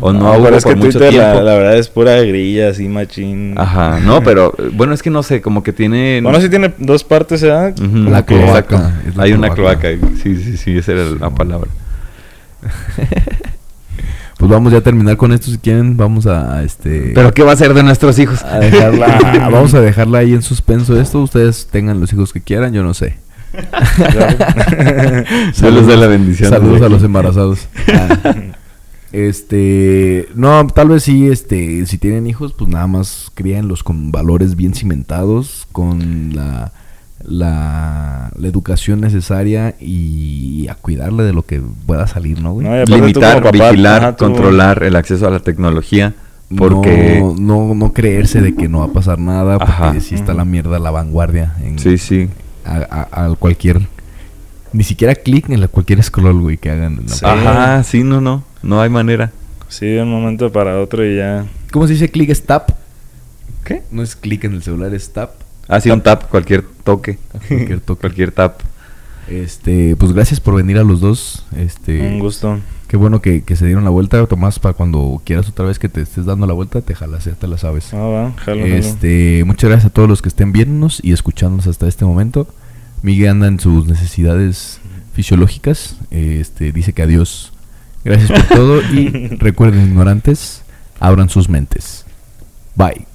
O no, No, hubo pero es por que mucho Twitter la, tiempo. la verdad es pura grilla, así machín. Ajá, no, pero bueno, es que no sé, como que tiene Bueno, sí tiene dos partes, ¿eh? La cloaca, exacto. es la Hay una cloaca. cloaca. Sí, sí, sí, esa era la palabra. Pues vamos ya a terminar con esto si quieren. Vamos a, este. Pero ¿qué va a ser de nuestros hijos? a dejarla, vamos a dejarla ahí en suspenso esto. Ustedes tengan los hijos que quieran, yo no sé. Yo les doy la bendición. Saludos a los embarazados. Ah. Este, no, tal vez sí, este, si tienen hijos, pues nada más críenlos con valores bien cimentados, con la, la, la educación necesaria y a cuidarle de lo que pueda salir, ¿no, güey? Limitar, papá, vigilar, ajá, controlar el acceso a la tecnología. Porque... no, no, no creerse de que no va a pasar nada, porque Ajá. si está la mierda a la vanguardia en Sí, sí. a, a- a cualquier ni siquiera clic en la cualquier scroll, güey, que hagan. en la Sí. Ajá, sí, no, no. No hay manera. Sí, de un momento para otro y ya. ¿Cómo se dice clic? ¿Es tap? ¿Qué? No es clic en el celular, es tap. Ah, sí, un tap, cualquier toque. Cualquier toque. cualquier tap. Este, pues gracias por venir a los dos. Este, Un gusto. qué bueno que, que se dieron la vuelta. Tomás, para cuando quieras otra vez que te estés dando la vuelta, te jalas, ya te la sabes. Ah, va, jalo, jalo. Este, muchas gracias a todos los que estén viéndonos y escuchándonos hasta este momento. Miguel anda en sus necesidades fisiológicas. Este, dice que adiós. Gracias por todo y recuerden, ignorantes, abran sus mentes. Bye.